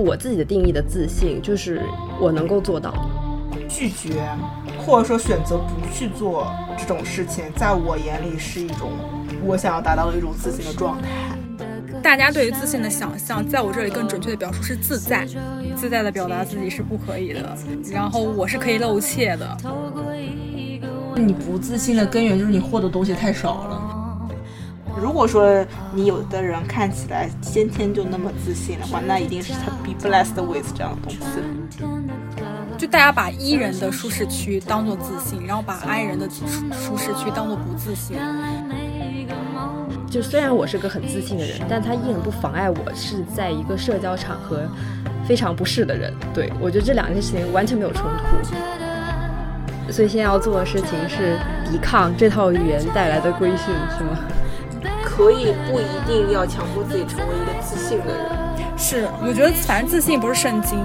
我自己的定义的自信就是我能够做到。拒绝，或者说选择不去做这种事情，在我眼里是一种我想要达到的一种自信的状态。大家对于自信的想象，在我这里更准确的表述是自在，自在的表达自己是不可以的。然后我是可以露怯的。你不自信的根源就是你获得东西太少了。如果说你有的人看起来先天就那么自信的话，那一定是他 be blessed with 这样的东西。就大家把 E 人的舒适区当做自信，然后把 I 人的舒舒适区当做不自信。就虽然我是个很自信的人，但他依然不妨碍我是在一个社交场合非常不适的人。对我觉得这两件事情完全没有冲突。所以现在要做的事情是抵抗这套语言带来的规训，是吗？可以不一定要强迫自己成为一个自信的人。是，我觉得反正自信不是圣经。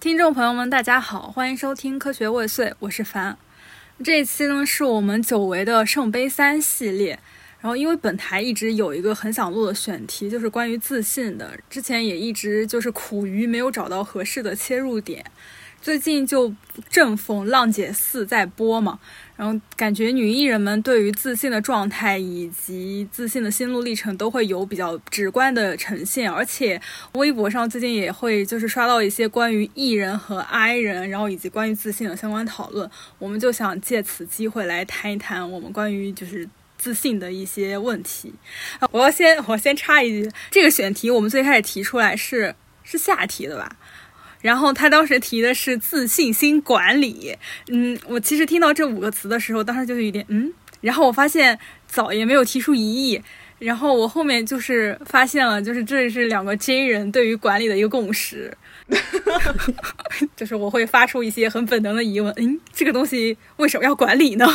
听众朋友们，大家好，欢迎收听《科学未遂》，我是凡。这一期呢，是我们久违的圣杯三系列。然后，因为本台一直有一个很想录的选题，就是关于自信的，之前也一直就是苦于没有找到合适的切入点。最近就正逢《浪姐四》在播嘛，然后感觉女艺人们对于自信的状态以及自信的心路历程都会有比较直观的呈现，而且微博上最近也会就是刷到一些关于艺人和 I 人，然后以及关于自信的相关讨论，我们就想借此机会来谈一谈我们关于就是自信的一些问题。我要先我先插一句，这个选题我们最开始提出来是是下提的吧？然后他当时提的是自信心管理，嗯，我其实听到这五个词的时候，当时就有点嗯，然后我发现早也没有提出异议，然后我后面就是发现了，就是这是两个 J 人对于管理的一个共识，就是我会发出一些很本能的疑问，嗯，这个东西为什么要管理呢？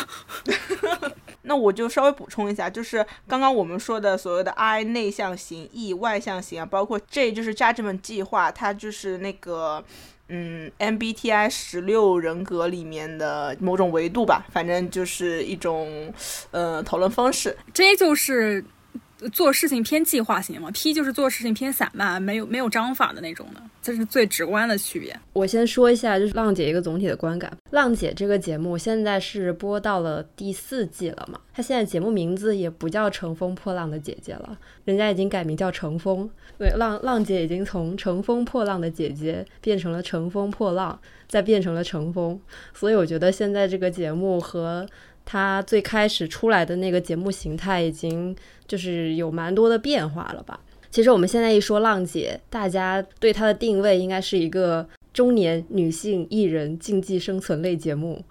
那我就稍微补充一下，就是刚刚我们说的所谓的 I 内向型，E 外向型啊，包括 J 就是 Judgment 计划，它就是那个嗯 MBTI 十六人格里面的某种维度吧，反正就是一种呃讨论方式。J 就是。做事情偏计划型嘛，P 就是做事情偏散漫，没有没有章法的那种的，这是最直观的区别。我先说一下，就是浪姐一个总体的观感。浪姐这个节目现在是播到了第四季了嘛，它现在节目名字也不叫《乘风破浪的姐姐》了，人家已经改名叫《乘风》。对，浪浪姐已经从《乘风破浪的姐姐》变成了《乘风破浪》，再变成了《乘风》。所以我觉得现在这个节目和。它最开始出来的那个节目形态已经就是有蛮多的变化了吧？其实我们现在一说浪姐，大家对她的定位应该是一个中年女性艺人竞技生存类节目。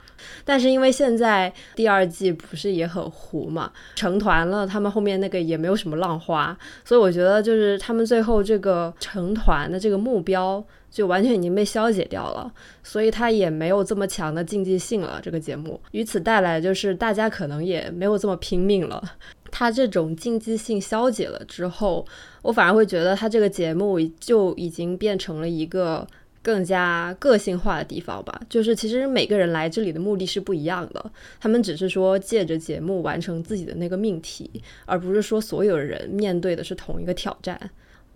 但是因为现在第二季不是也很糊嘛，成团了，他们后面那个也没有什么浪花，所以我觉得就是他们最后这个成团的这个目标。就完全已经被消解掉了，所以它也没有这么强的竞技性了。这个节目，与此带来就是大家可能也没有这么拼命了。他这种竞技性消解了之后，我反而会觉得他这个节目就已经变成了一个更加个性化的地方吧。就是其实每个人来这里的目的是不一样的，他们只是说借着节目完成自己的那个命题，而不是说所有人面对的是同一个挑战。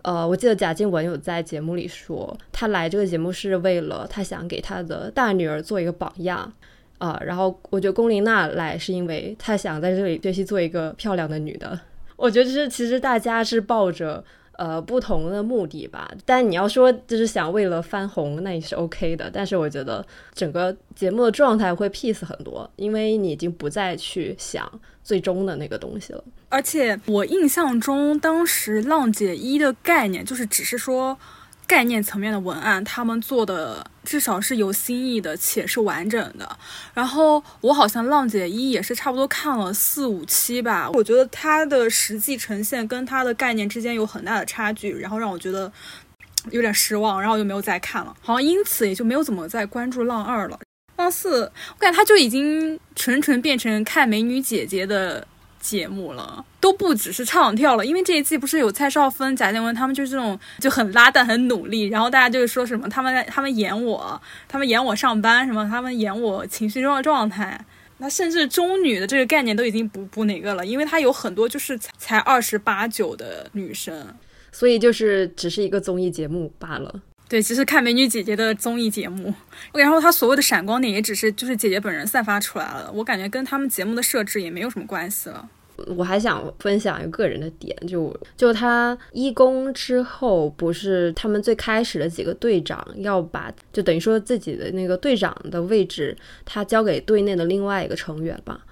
呃，我记得贾静雯有在节目里说，她来这个节目是为了她想给她的大女儿做一个榜样，啊，然后我觉得龚琳娜来是因为她想在这里学习做一个漂亮的女的。我觉得就是其实大家是抱着。呃，不同的目的吧。但你要说就是想为了翻红，那也是 OK 的。但是我觉得整个节目的状态会 peace 很多，因为你已经不再去想最终的那个东西了。而且我印象中，当时浪姐一的概念就是只是说。概念层面的文案，他们做的至少是有新意的，且是完整的。然后我好像浪姐一也是差不多看了四五期吧，我觉得它的实际呈现跟它的概念之间有很大的差距，然后让我觉得 有点失望，然后就没有再看了。好像因此也就没有怎么再关注浪二了。浪四，我感觉它就已经纯纯变成看美女姐姐的。节目了都不只是唱跳了，因为这一季不是有蔡少芬、贾静雯他们就是这种就很拉但很努力，然后大家就是说什么他们他们演我，他们演我上班什么，他们演我情绪中的状态，那甚至中女的这个概念都已经不不哪个了，因为她有很多就是才才二十八九的女生，所以就是只是一个综艺节目罢了。对，其实看美女姐姐的综艺节目，然后她所谓的闪光点也只是就是姐姐本人散发出来了，我感觉跟他们节目的设置也没有什么关系了。我还想分享一个个人的点，就就他一公之后，不是他们最开始的几个队长要把，就等于说自己的那个队长的位置，他交给队内的另外一个成员吧。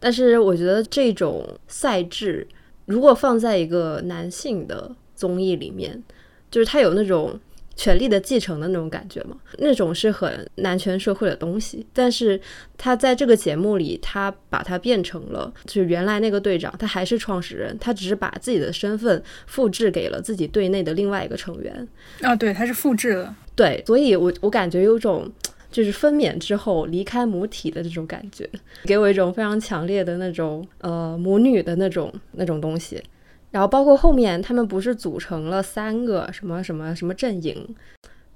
但是我觉得这种赛制，如果放在一个男性的综艺里面，就是他有那种。权力的继承的那种感觉嘛，那种是很男权社会的东西。但是他在这个节目里，他把它变成了，就是原来那个队长，他还是创始人，他只是把自己的身份复制给了自己队内的另外一个成员。啊，对，他是复制了。对，所以我我感觉有种就是分娩之后离开母体的这种感觉，给我一种非常强烈的那种呃母女的那种那种东西。然后包括后面他们不是组成了三个什么什么什么阵营，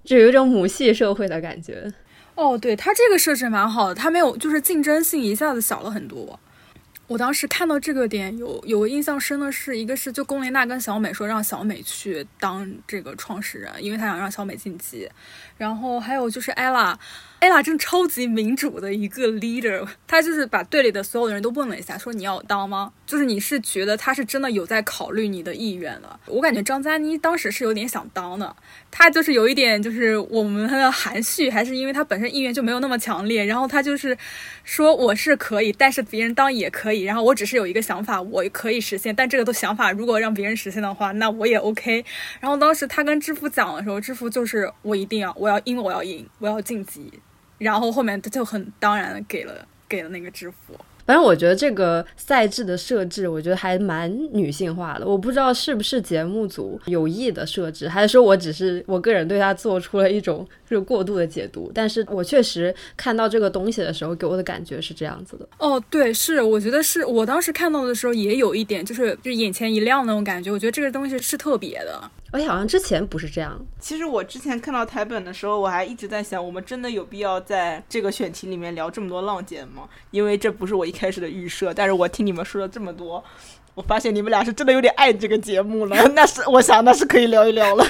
就有一种母系社会的感觉。哦，对他这个设置蛮好的，他没有就是竞争性一下子小了很多。我当时看到这个点有有个印象深的是，一个是就龚琳娜跟小美说让小美去当这个创始人，因为她想让小美晋级。然后还有就是艾拉。艾拉真超级民主的一个 leader，他就是把队里的所有的人都问了一下，说你要当吗？就是你是觉得他是真的有在考虑你的意愿了。我感觉张嘉倪当时是有点想当的，他就是有一点就是我们的含蓄，还是因为他本身意愿就没有那么强烈。然后他就是说我是可以，但是别人当也可以。然后我只是有一个想法，我可以实现，但这个都想法如果让别人实现的话，那我也 OK。然后当时他跟知府讲的时候，知府就是我一定要，我要因为我要赢，我要晋级。然后后面他就很当然的给了给了那个制服。反正我觉得这个赛制的设置，我觉得还蛮女性化的。我不知道是不是节目组有意的设置，还是说我只是我个人对它做出了一种是过度的解读。但是我确实看到这个东西的时候，给我的感觉是这样子的。哦，对，是，我觉得是我当时看到的时候也有一点，就是就眼前一亮那种感觉。我觉得这个东西是特别的。而且好像之前不是这样。其实我之前看到台本的时候，我还一直在想，我们真的有必要在这个选题里面聊这么多浪姐吗？因为这不是我一开始的预设。但是我听你们说了这么多，我发现你们俩是真的有点爱这个节目了。那是我想，那是可以聊一聊了。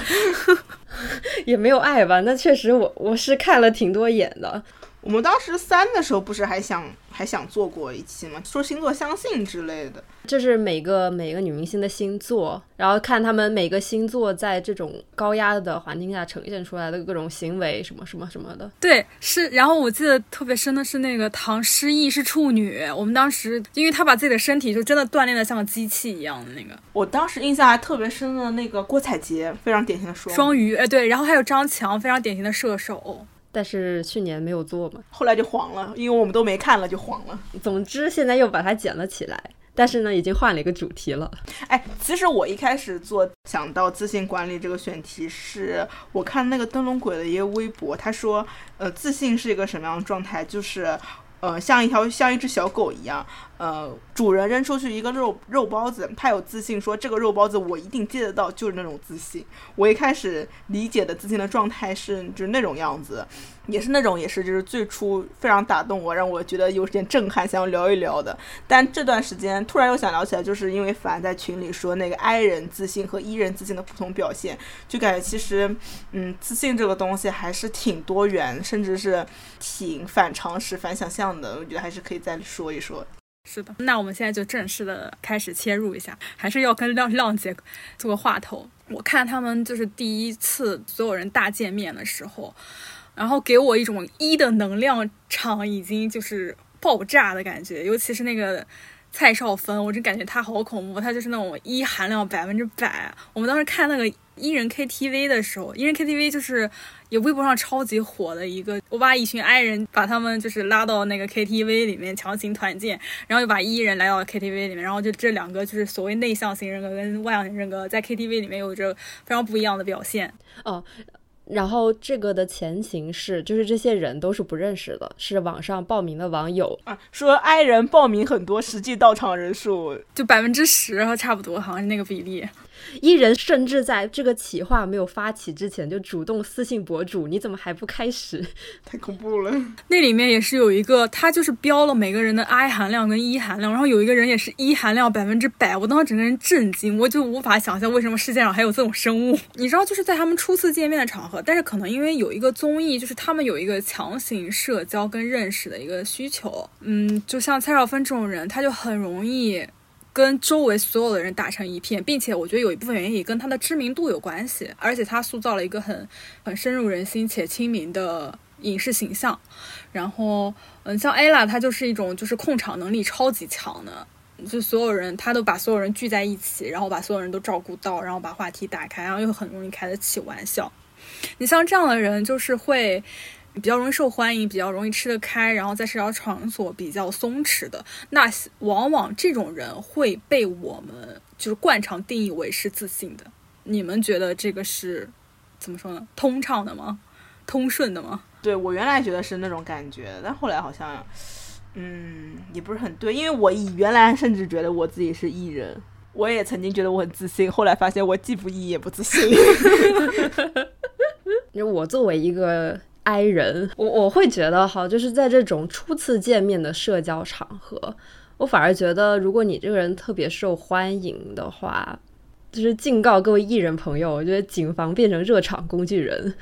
也没有爱吧？那确实，我我是看了挺多眼的。我们当时三的时候不是还想还想做过一期吗？说星座相信之类的，这是每个每个女明星的星座，然后看他们每个星座在这种高压的环境下呈现出来的各种行为，什么什么什么的。对，是。然后我记得特别深的是那个唐诗逸是处女，我们当时因为她把自己的身体就真的锻炼的像个机器一样的那个。我当时印象还特别深的那个郭采洁，非常典型的双双鱼，哎对，然后还有张强，非常典型的射手。但是去年没有做嘛，后来就黄了，因为我们都没看了就黄了。总之现在又把它捡了起来，但是呢，已经换了一个主题了。哎，其实我一开始做想到自信管理这个选题，是我看那个灯笼鬼的一个微博，他说，呃，自信是一个什么样的状态？就是，呃，像一条像一只小狗一样。呃，主人扔出去一个肉肉包子，他有自信说这个肉包子我一定接得到，就是那种自信。我一开始理解的自信的状态是就是那种样子，也是那种也是就是最初非常打动我，让我觉得有点震撼，想要聊一聊的。但这段时间突然又想聊起来，就是因为凡在群里说那个 I 人自信和 E 人自信的不同表现，就感觉其实嗯，自信这个东西还是挺多元，甚至是挺反常识、反想象的。我觉得还是可以再说一说。是的，那我们现在就正式的开始切入一下，还是要跟亮亮姐做个话头。我看他们就是第一次所有人大见面的时候，然后给我一种一的能量场已经就是爆炸的感觉，尤其是那个蔡少芬，我真感觉她好恐怖，她就是那种一含量百分之百。我们当时看那个一人 KTV 的时候，一人 KTV 就是。也微博上超级火的一个，我把一群 I 人把他们就是拉到那个 KTV 里面强行团建，然后又把 E 人来到 KTV 里面，然后就这两个就是所谓内向型人格跟外向型人格在 KTV 里面有着非常不一样的表现。哦，然后这个的前情是，就是这些人都是不认识的，是网上报名的网友啊。说 I 人报名很多，实际到场人数就百分之十，差不多，好像是那个比例。艺人甚至在这个企划没有发起之前就主动私信博主：“你怎么还不开始？太恐怖了！”那里面也是有一个，他就是标了每个人的 I 含量跟 E 含量，然后有一个人也是 E 含量百分之百，我当时整个人震惊，我就无法想象为什么世界上还有这种生物。你知道，就是在他们初次见面的场合，但是可能因为有一个综艺，就是他们有一个强行社交跟认识的一个需求。嗯，就像蔡少芬这种人，他就很容易。跟周围所有的人打成一片，并且我觉得有一部分原因也跟他的知名度有关系，而且他塑造了一个很很深入人心且亲民的影视形象。然后，嗯，像 ella，她就是一种就是控场能力超级强的，就所有人他都把所有人聚在一起，然后把所有人都照顾到，然后把话题打开，然后又很容易开得起玩笑。你像这样的人，就是会。比较容易受欢迎，比较容易吃得开，然后在社交场所比较松弛的，那往往这种人会被我们就是惯常定义为是自信的。你们觉得这个是怎么说呢？通畅的吗？通顺的吗？对我原来觉得是那种感觉，但后来好像，嗯，也不是很对，因为我以原来甚至觉得我自己是艺人，我也曾经觉得我很自信，后来发现我既不艺也不自信。因为我作为一个。I 人，我我会觉得哈，就是在这种初次见面的社交场合，我反而觉得，如果你这个人特别受欢迎的话，就是敬告各位艺人朋友，我觉得谨防变成热场工具人。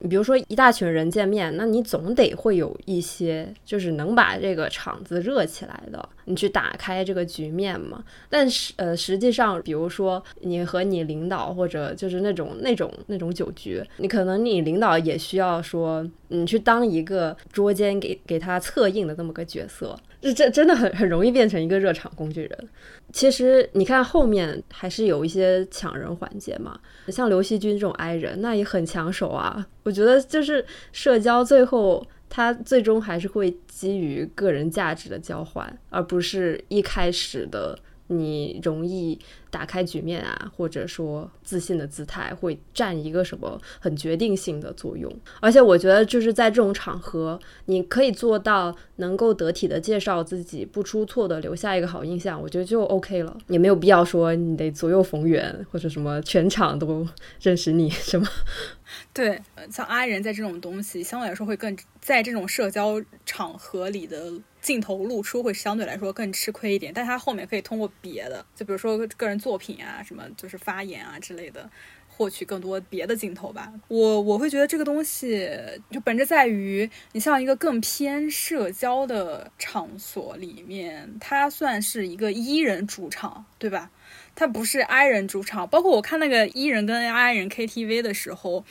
你比如说一大群人见面，那你总得会有一些就是能把这个场子热起来的，你去打开这个局面嘛。但是呃，实际上，比如说你和你领导或者就是那种那种那种酒局，你可能你领导也需要说，你去当一个捉奸给给他策应的这么个角色。这这真的很很容易变成一个热场工具人。其实你看后面还是有一些抢人环节嘛，像刘惜君这种 I 人，那也很抢手啊。我觉得就是社交最后他最终还是会基于个人价值的交换，而不是一开始的。你容易打开局面啊，或者说自信的姿态会占一个什么很决定性的作用。而且我觉得就是在这种场合，你可以做到能够得体的介绍自己，不出错的留下一个好印象，我觉得就 OK 了。也没有必要说你得左右逢源，或者什么全场都认识你什么。对，像 I 人在这种东西相对来说会更在这种社交场合里的。镜头露出会相对来说更吃亏一点，但他后面可以通过别的，就比如说个人作品啊，什么就是发言啊之类的，获取更多别的镜头吧。我我会觉得这个东西就本质在于，你像一个更偏社交的场所里面，它算是一个伊人主场，对吧？它不是 I 人主场。包括我看那个伊人跟 I 人 KTV 的时候，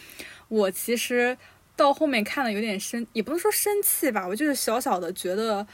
我其实。到后面看了有点生，也不能说生气吧，我就是小小的觉得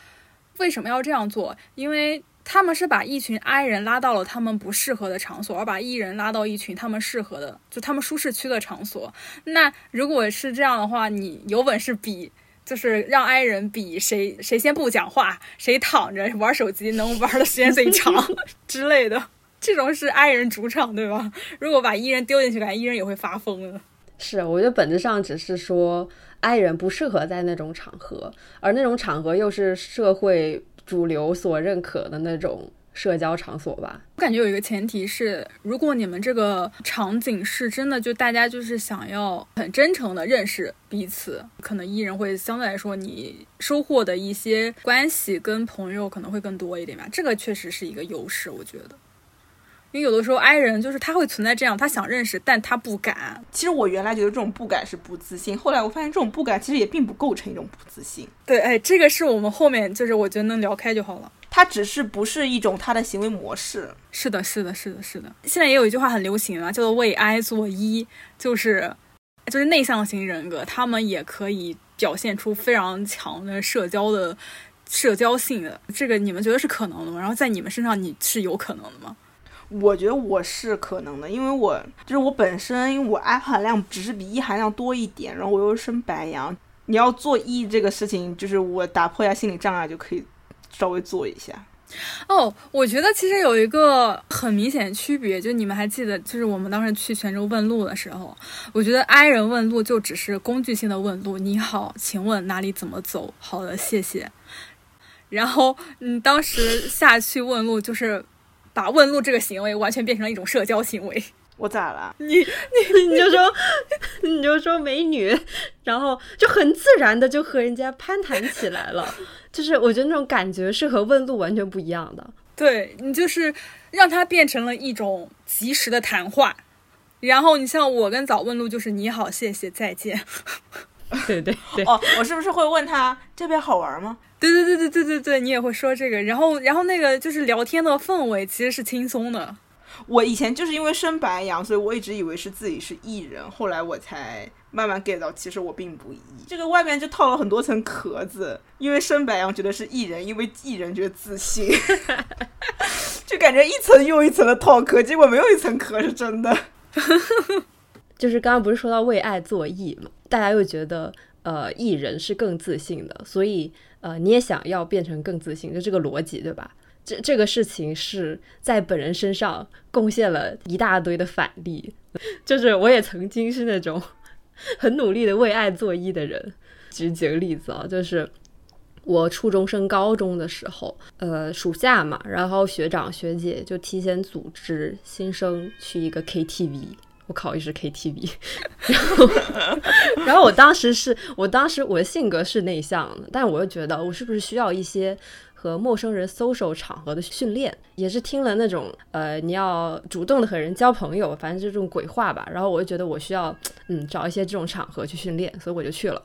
为什么要这样做？因为他们是把一群 I 人拉到了他们不适合的场所，而把 E 人拉到一群他们适合的，就他们舒适区的场所。那如果是这样的话，你有本事比，就是让 I 人比谁谁先不讲话，谁躺着玩手机能玩的时间最长 之类的，这种是 I 人主场，对吧？如果把 E 人丢进去，感觉 E 人也会发疯的。是，我觉得本质上只是说，I 人不适合在那种场合，而那种场合又是社会主流所认可的那种社交场所吧。我感觉有一个前提是，如果你们这个场景是真的，就大家就是想要很真诚的认识彼此，可能 E 人会相对来说你收获的一些关系跟朋友可能会更多一点吧。这个确实是一个优势，我觉得。因为有的时候，I 人就是他会存在这样，他想认识，但他不敢。其实我原来觉得这种不敢是不自信，后来我发现这种不敢其实也并不构成一种不自信。对，哎，这个是我们后面就是我觉得能聊开就好了。他只是不是一种他的行为模式。是的，是的，是的，是的。现在也有一句话很流行啊，叫做为 I 做一，就是就是内向型人格，他们也可以表现出非常强的社交的社交性的。这个你们觉得是可能的吗？然后在你们身上，你是有可能的吗？我觉得我是可能的，因为我就是我本身，因为我 I 含量只是比 E 含量多一点，然后我又生白羊，你要做 E 这个事情，就是我打破一下心理障碍就可以稍微做一下。哦，我觉得其实有一个很明显的区别，就你们还记得，就是我们当时去泉州问路的时候，我觉得 I 人问路就只是工具性的问路，你好，请问哪里怎么走？好的，谢谢。然后，嗯，当时下去问路，就是把问路这个行为完全变成了一种社交行为。我咋了？你你你就说你就说美女，然后就很自然的就和人家攀谈起来了。就是我觉得那种感觉是和问路完全不一样的。对你就是让它变成了一种及时的谈话。然后你像我跟早问路就是你好，谢谢，再见。对对对。哦，我是不是会问他这边好玩吗？对对对对对对对，你也会说这个。然后然后那个就是聊天的氛围其实是轻松的。我以前就是因为生白羊，所以我一直以为是自己是艺人，后来我才慢慢 get 到，其实我并不艺。这个外面就套了很多层壳子，因为生白羊觉得是艺人，因为艺人觉得自信，就感觉一层又一层的套壳，结果没有一层壳是真的。就是刚刚不是说到为爱作艺嘛，大家又觉得呃艺人是更自信的，所以呃你也想要变成更自信，就这个逻辑对吧？这这个事情是在本人身上贡献了一大堆的反例，就是我也曾经是那种很努力的为爱作揖的人。举几个例子啊，就是我初中升高中的时候，呃，暑假嘛，然后学长学姐就提前组织新生去一个 KTV，我考一是 KTV，然后然后我当时是我当时我的性格是内向的，但我又觉得我是不是需要一些。和陌生人 social 场合的训练，也是听了那种呃，你要主动的和人交朋友，反正就这种鬼话吧。然后我就觉得我需要嗯找一些这种场合去训练，所以我就去了。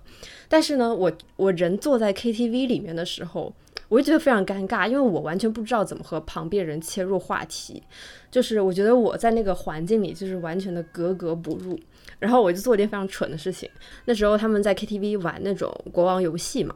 但是呢，我我人坐在 KTV 里面的时候，我就觉得非常尴尬，因为我完全不知道怎么和旁边人切入话题，就是我觉得我在那个环境里就是完全的格格不入。然后我就做一件非常蠢的事情，那时候他们在 KTV 玩那种国王游戏嘛。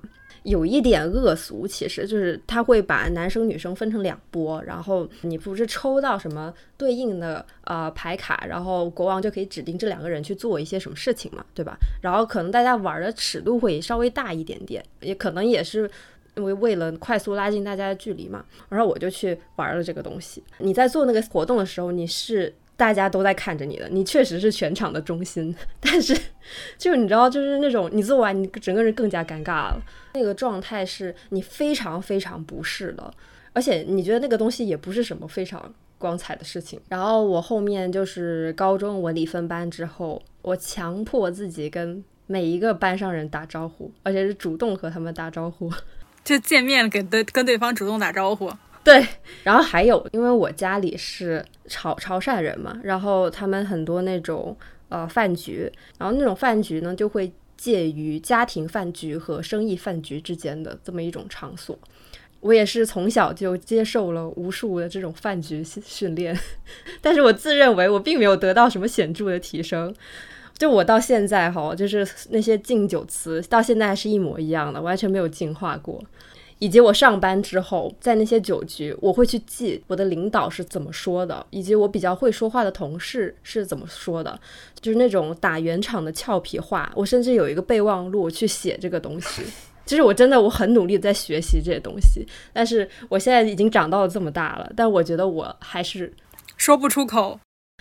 有一点恶俗，其实就是他会把男生女生分成两波，然后你不是抽到什么对应的呃牌卡，然后国王就可以指定这两个人去做一些什么事情嘛，对吧？然后可能大家玩的尺度会稍微大一点点，也可能也是因为为了快速拉近大家的距离嘛。然后我就去玩了这个东西。你在做那个活动的时候，你是。大家都在看着你的，你确实是全场的中心，但是，就是你知道，就是那种你做完，你整个人更加尴尬了。那个状态是你非常非常不适的，而且你觉得那个东西也不是什么非常光彩的事情。然后我后面就是高中文理分班之后，我强迫自己跟每一个班上人打招呼，而且是主动和他们打招呼，就见面，给对跟对方主动打招呼。对，然后还有，因为我家里是潮潮汕人嘛，然后他们很多那种呃饭局，然后那种饭局呢就会介于家庭饭局和生意饭局之间的这么一种场所。我也是从小就接受了无数的这种饭局训练，但是我自认为我并没有得到什么显著的提升。就我到现在哈，就是那些敬酒词到现在还是一模一样的，完全没有进化过。以及我上班之后，在那些酒局，我会去记我的领导是怎么说的，以及我比较会说话的同事是怎么说的，就是那种打圆场的俏皮话。我甚至有一个备忘录去写这个东西。其 实我真的我很努力在学习这些东西，但是我现在已经长到了这么大了，但我觉得我还是说不出口，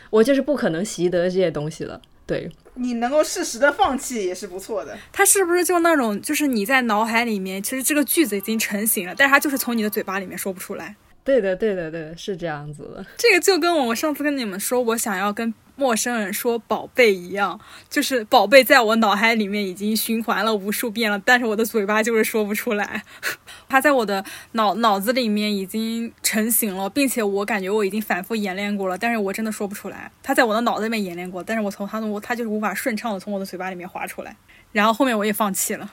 我就是不可能习得这些东西了。对。你能够适时的放弃也是不错的。他是不是就那种，就是你在脑海里面，其实这个句子已经成型了，但是他就是从你的嘴巴里面说不出来。对的，对的，对的，是这样子的。这个就跟我上次跟你们说，我想要跟。陌生人说“宝贝”一样，就是“宝贝”在我脑海里面已经循环了无数遍了，但是我的嘴巴就是说不出来。它在我的脑脑子里面已经成型了，并且我感觉我已经反复演练过了，但是我真的说不出来。它在我的脑子里面演练过，但是我从它的它就是无法顺畅的从我的嘴巴里面滑出来。然后后面我也放弃了，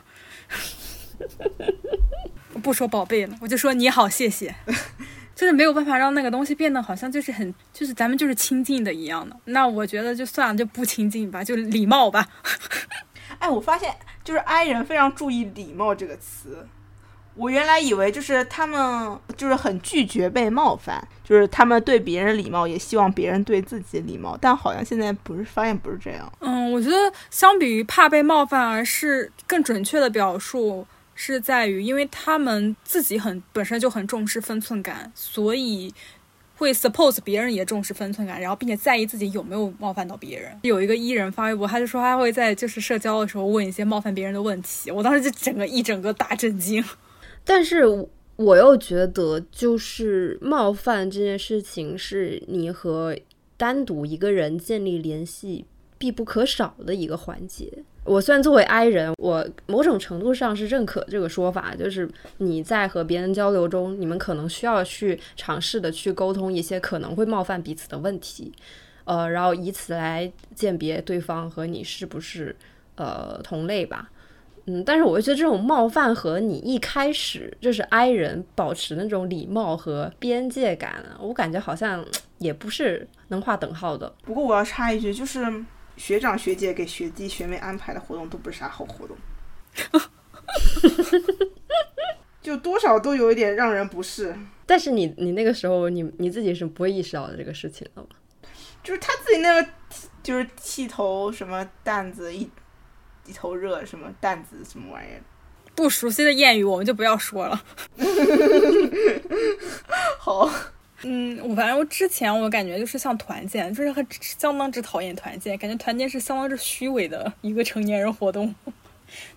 不说“宝贝”了，我就说“你好，谢谢”。就是没有办法让那个东西变得好像就是很就是咱们就是亲近的一样的，那我觉得就算了，就不亲近吧，就礼貌吧。哎，我发现就是 I 人非常注意礼貌这个词。我原来以为就是他们就是很拒绝被冒犯，就是他们对别人礼貌，也希望别人对自己礼貌，但好像现在不是发现不是这样。嗯，我觉得相比于怕被冒犯，而是更准确的表述。是在于，因为他们自己很本身就很重视分寸感，所以会 suppose 别人也重视分寸感，然后并且在意自己有没有冒犯到别人。有一个艺人发微博，他就说他会在就是社交的时候问一些冒犯别人的问题，我当时就整个一整个大震惊。但是我又觉得，就是冒犯这件事情是你和单独一个人建立联系必不可少的一个环节。我虽然作为 I 人，我某种程度上是认可这个说法，就是你在和别人交流中，你们可能需要去尝试的去沟通一些可能会冒犯彼此的问题，呃，然后以此来鉴别对方和你是不是呃同类吧。嗯，但是我觉得这种冒犯和你一开始就是 I 人保持那种礼貌和边界感，我感觉好像 也不是能划等号的。不过我要插一句，就是。学长学姐给学弟学妹安排的活动都不是啥好活动，就多少都有一点让人不适。但是你你那个时候你你自己是不会意识到的这个事情的吗？就是他自己那个就是剃头什么担子一一头热什么担子什么玩意儿，不熟悉的谚语我们就不要说了。好。嗯，我反正我之前我感觉就是像团建，就是很相当之讨厌团建，感觉团建是相当之虚伪的一个成年人活动。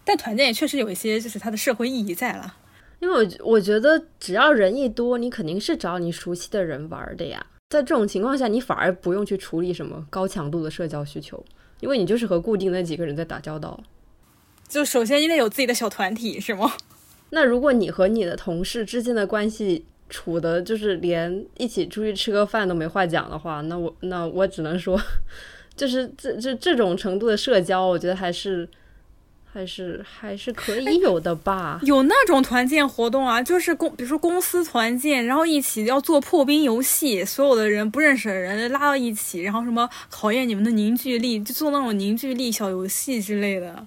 但团建也确实有一些就是它的社会意义在了，因为我我觉得只要人一多，你肯定是找你熟悉的人玩的呀。在这种情况下，你反而不用去处理什么高强度的社交需求，因为你就是和固定那几个人在打交道。就首先你得有自己的小团体，是吗？那如果你和你的同事之间的关系，处的就是连一起出去吃个饭都没话讲的话，那我那我只能说，就是这这这种程度的社交，我觉得还是还是还是可以有的吧。有那种团建活动啊，就是公比如说公司团建，然后一起要做破冰游戏，所有的人不认识的人拉到一起，然后什么考验你们的凝聚力，就做那种凝聚力小游戏之类的。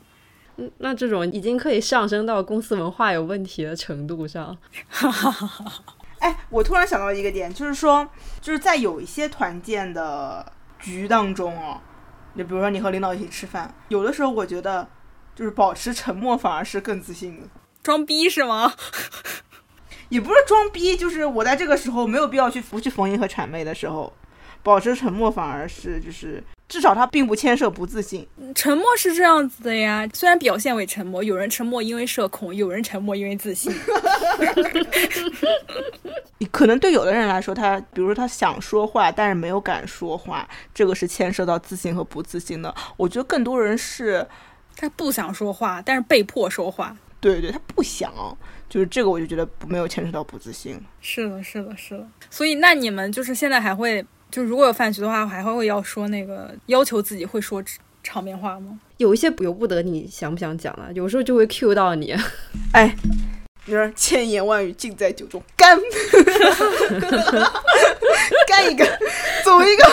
嗯，那这种已经可以上升到公司文化有问题的程度上。哎，我突然想到一个点，就是说，就是在有一些团建的局当中哦，就比如说你和领导一起吃饭，有的时候我觉得，就是保持沉默反而是更自信的。装逼是吗？也不是装逼，就是我在这个时候没有必要去不去逢迎和谄媚的时候，保持沉默反而是就是。至少他并不牵涉不自信，沉默是这样子的呀。虽然表现为沉默，有人沉默因为社恐，有人沉默因为自信。可能对有的人来说，他比如说他想说话，但是没有敢说话，这个是牵涉到自信和不自信的。我觉得更多人是他不想说话，但是被迫说话。对对，他不想，就是这个，我就觉得没有牵涉到不自信。是的，是的，是的。所以那你们就是现在还会？就如果有饭局的话，还会要说那个要求自己会说场面话吗？有一些由不得你想不想讲啊，有时候就会 Q 到你。哎，你说千言万语尽在酒中，干，干一个，走一个，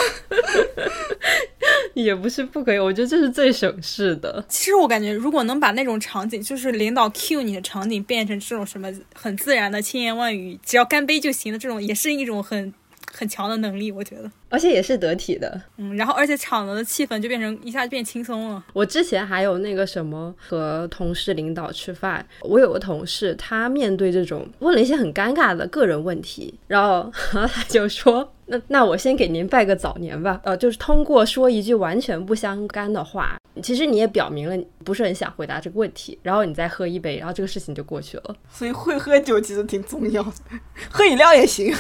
也不是不可以。我觉得这是最省事的。其实我感觉，如果能把那种场景，就是领导 Q 你的场景，变成这种什么很自然的千言万语，只要干杯就行的这种，也是一种很。很强的能力，我觉得，而且也是得体的，嗯，然后而且场子的气氛就变成一下就变轻松了。我之前还有那个什么和同事领导吃饭，我有个同事，他面对这种问了一些很尴尬的个人问题，然后 他就说，那那我先给您拜个早年吧，呃，就是通过说一句完全不相干的话，其实你也表明了不是很想回答这个问题，然后你再喝一杯，然后这个事情就过去了。所以会喝酒其实挺重要的，喝饮料也行。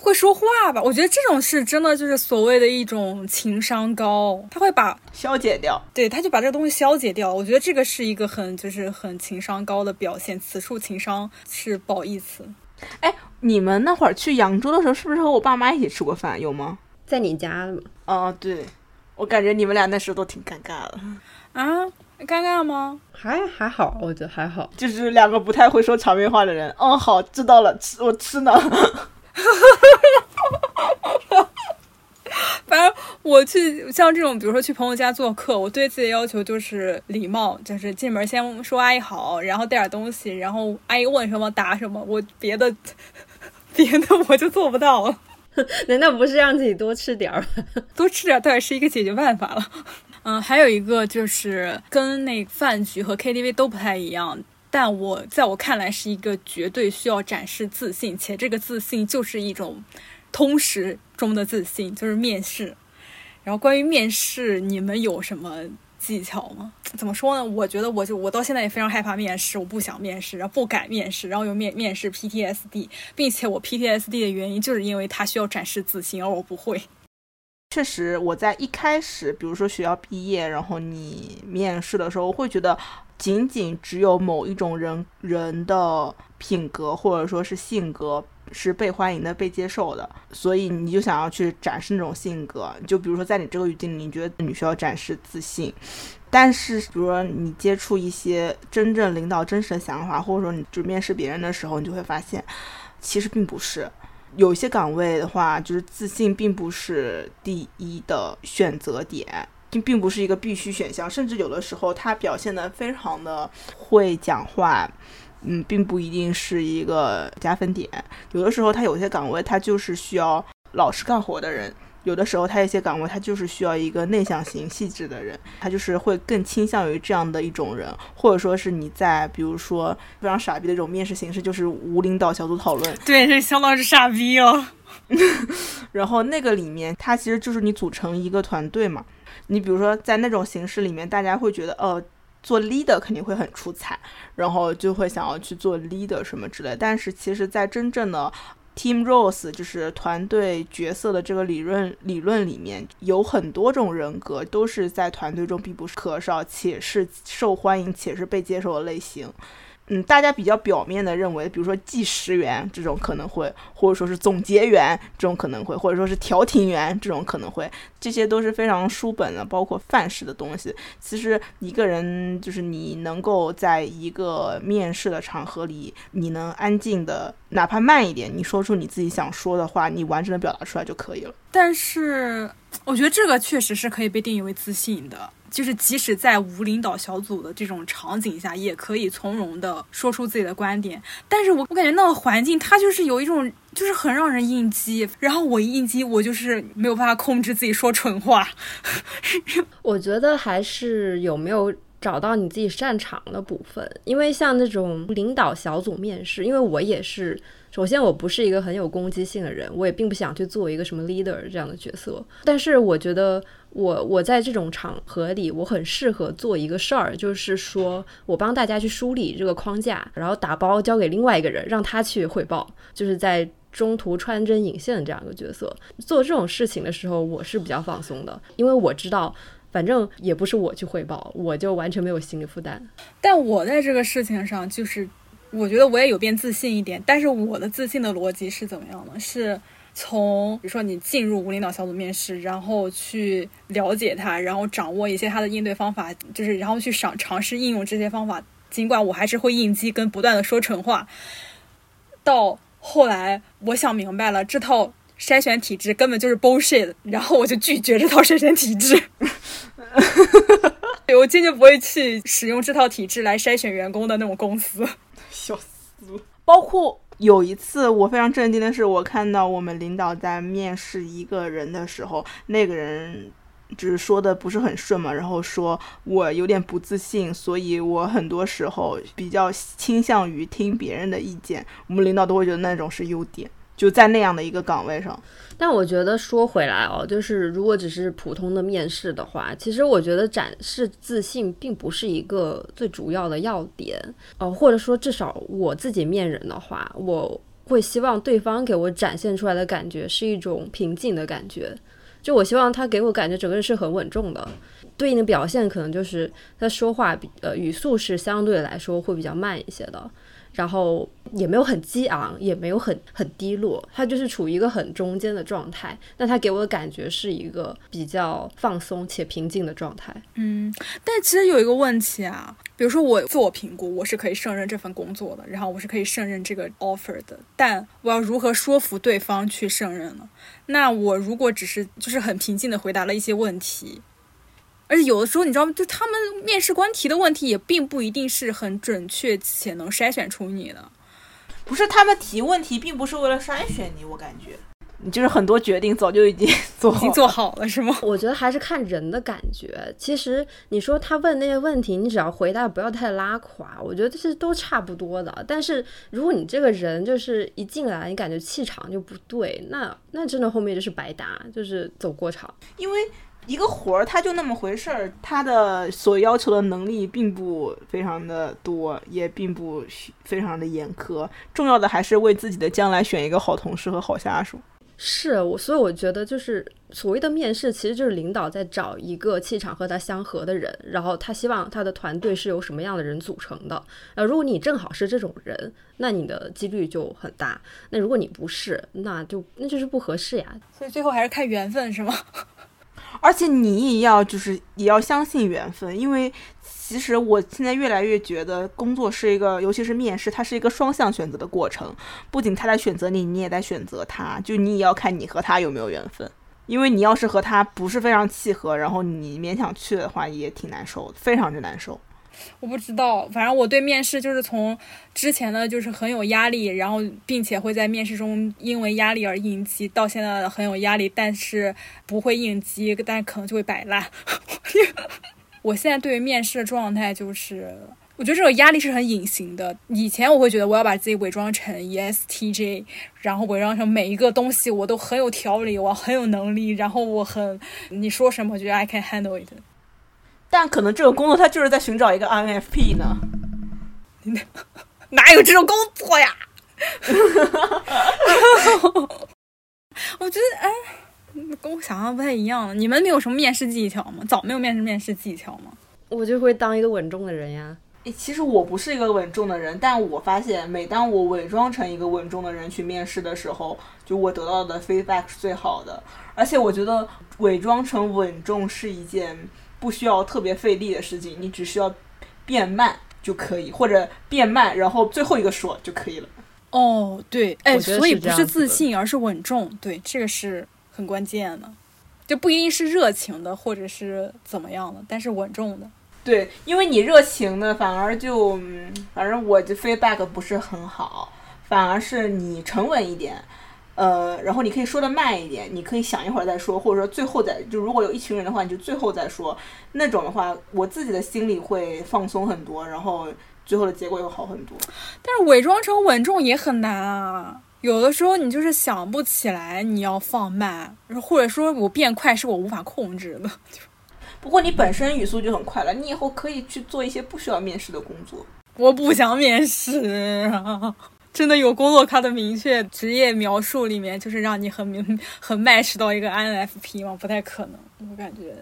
会说话吧？我觉得这种是真的，就是所谓的一种情商高，他会把消解掉，对，他就把这个东西消解掉。我觉得这个是一个很就是很情商高的表现。此处情商是褒义词。哎，你们那会儿去扬州的时候，是不是和我爸妈一起吃过饭？有吗？在你家吗？哦，对，我感觉你们俩那时候都挺尴尬的。啊，尴尬吗？还还好，我觉得还好，就是两个不太会说场面话的人。嗯，好，知道了，吃我吃呢。反正我去像这种，比如说去朋友家做客，我对自己的要求就是礼貌，就是进门先说阿姨好，然后带点东西，然后阿姨问什么答什么。我别的 别的我就做不到了。难道不是让自己多吃点儿？多吃点儿倒也是一个解决办法了。嗯，还有一个就是跟那饭局和 KTV 都不太一样。但我在我看来是一个绝对需要展示自信，且这个自信就是一种通识中的自信，就是面试。然后关于面试，你们有什么技巧吗？怎么说呢？我觉得我就我到现在也非常害怕面试，我不想面试，然后不敢面试，然后又面面试 PTSD，并且我 PTSD 的原因就是因为它需要展示自信，而我不会。确实，我在一开始，比如说学校毕业，然后你面试的时候，会觉得仅仅只有某一种人人的品格或者说是性格是被欢迎的、被接受的，所以你就想要去展示那种性格。就比如说在你这个语境里，你觉得你需要展示自信，但是比如说你接触一些真正领导真实的想法，或者说你就面试别人的时候，你就会发现，其实并不是。有些岗位的话，就是自信并不是第一的选择点，并并不是一个必须选项，甚至有的时候他表现的非常的会讲话，嗯，并不一定是一个加分点。有的时候他有些岗位他就是需要老实干活的人。有的时候，他一些岗位，他就是需要一个内向型、细致的人，他就是会更倾向于这样的一种人，或者说是你在，比如说非常傻逼的一种面试形式，就是无领导小组讨论，对，这相当是傻逼哦。然后那个里面，它其实就是你组成一个团队嘛。你比如说在那种形式里面，大家会觉得，呃，做 leader 肯定会很出彩，然后就会想要去做 leader 什么之类。但是其实，在真正的 Team Rose 就是团队角色的这个理论理论里面有很多种人格，都是在团队中必不可少，且是受欢迎且是被接受的类型。嗯，大家比较表面的认为，比如说计时员这种可能会，或者说是总结员这种可能会，或者说是调停员这种可能会，这些都是非常书本的，包括范式的东西。其实一个人就是你能够在一个面试的场合里，你能安静的，哪怕慢一点，你说出你自己想说的话，你完整的表达出来就可以了。但是我觉得这个确实是可以被定义为自信的。就是即使在无领导小组的这种场景下，也可以从容的说出自己的观点。但是我我感觉那个环境，它就是有一种，就是很让人应激。然后我一应激，我就是没有办法控制自己说蠢话。我觉得还是有没有找到你自己擅长的部分。因为像那种领导小组面试，因为我也是。首先，我不是一个很有攻击性的人，我也并不想去做一个什么 leader 这样的角色。但是，我觉得我我在这种场合里，我很适合做一个事儿，就是说我帮大家去梳理这个框架，然后打包交给另外一个人，让他去汇报，就是在中途穿针引线的这样一个角色。做这种事情的时候，我是比较放松的，因为我知道，反正也不是我去汇报，我就完全没有心理负担。但我在这个事情上就是。我觉得我也有变自信一点，但是我的自信的逻辑是怎么样呢？是从比如说你进入无领导小组面试，然后去了解他，然后掌握一些他的应对方法，就是然后去尝尝试应用这些方法。尽管我还是会应激跟不断的说蠢话，到后来我想明白了，这套筛选体制根本就是 bullshit，然后我就拒绝这套筛选体制。我坚决不会去使用这套体制来筛选员工的那种公司。笑死了！包括有一次，我非常震惊的是，我看到我们领导在面试一个人的时候，那个人就是说的不是很顺嘛，然后说我有点不自信，所以我很多时候比较倾向于听别人的意见。我们领导都会觉得那种是优点。就在那样的一个岗位上，但我觉得说回来哦，就是如果只是普通的面试的话，其实我觉得展示自信并不是一个最主要的要点，呃，或者说至少我自己面人的话，我会希望对方给我展现出来的感觉是一种平静的感觉，就我希望他给我感觉整个人是很稳重的，对应的表现可能就是他说话呃语速是相对来说会比较慢一些的。然后也没有很激昂，也没有很很低落，它就是处于一个很中间的状态。那它给我的感觉是一个比较放松且平静的状态。嗯，但其实有一个问题啊，比如说我自我评估，我是可以胜任这份工作的，然后我是可以胜任这个 offer 的，但我要如何说服对方去胜任呢？那我如果只是就是很平静的回答了一些问题。而且有的时候，你知道吗？就他们面试官提的问题也并不一定是很准确且能筛选出你的。不是他们提问题，并不是为了筛选你，我感觉你就是很多决定早就已经 做好已经做好了是吗？我觉得还是看人的感觉。其实你说他问那些问题，你只要回答不要太拉垮，我觉得这是都差不多的。但是如果你这个人就是一进来，你感觉气场就不对，那那真的后面就是白搭，就是走过场。因为一个活儿，它就那么回事儿，它的所要求的能力并不非常的多，也并不非常的严苛。重要的还是为自己的将来选一个好同事和好下属。是我，所以我觉得就是所谓的面试，其实就是领导在找一个气场和他相合的人，然后他希望他的团队是由什么样的人组成的。呃，如果你正好是这种人，那你的几率就很大。那如果你不是，那就那就是不合适呀。所以最后还是看缘分，是吗？而且你也要就是也要相信缘分，因为其实我现在越来越觉得工作是一个，尤其是面试，它是一个双向选择的过程。不仅他在选择你，你也在选择他，就你也要看你和他有没有缘分。因为你要是和他不是非常契合，然后你勉强去的话，也挺难受，非常之难受。我不知道，反正我对面试就是从之前的就是很有压力，然后并且会在面试中因为压力而应激，到现在很有压力，但是不会应激，但可能就会摆烂。我现在对于面试的状态就是，我觉得这种压力是很隐形的。以前我会觉得我要把自己伪装成 ESTJ，然后伪装成每一个东西我都很有条理，我很有能力，然后我很你说什么，我觉得 I can handle it。但可能这个工作他就是在寻找一个 INFP 呢。哪有这种工作呀？我觉得，哎，跟我想象不太一样。你们没有什么面试技巧吗？早没有面试面试技巧吗？我就会当一个稳重的人呀。诶，其实我不是一个稳重的人，但我发现每当我伪装成一个稳重的人去面试的时候，就我得到的 feedback 是最好的。而且我觉得伪装成稳重是一件不需要特别费力的事情，你只需要变慢就可以，或者变慢，然后最后一个说就可以了。哦，对，哎，所以不是自信，而是稳重。对，这个是很关键的，就不一定是热情的，或者是怎么样的，但是稳重的。对，因为你热情的，反而就，嗯反正我的 feedback 不是很好，反而是你沉稳一点，呃，然后你可以说的慢一点，你可以想一会儿再说，或者说最后再，就如果有一群人的话，你就最后再说，那种的话，我自己的心里会放松很多，然后最后的结果又好很多。但是伪装成稳重也很难啊。有的时候你就是想不起来，你要放慢，或者说我变快是我无法控制的。不过你本身语速就很快了，你以后可以去做一些不需要面试的工作。我不想面试啊！真的有工作卡的明确职业描述里面，就是让你很明 很 match 到一个 INFP 吗？不太可能，我感觉。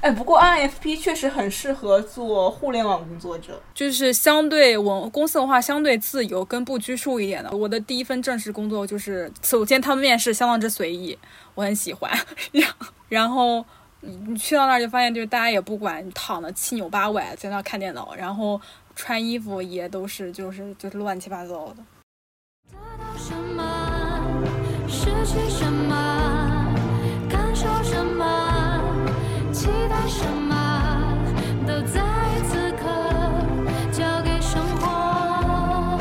哎，不过 INFP 确实很适合做互联网工作者。就是相对文公司文化相对自由跟不拘束一点的。我的第一份正式工作就是，首先他们面试相当之随意，我很喜欢。然后然后你去到那儿就发现，就是大家也不管你躺的七扭八歪在那儿看电脑，然后穿衣服也都是就是就是乱七八糟的。得到什么，失去什么，感受什么，期待什么，都在此刻交给生活。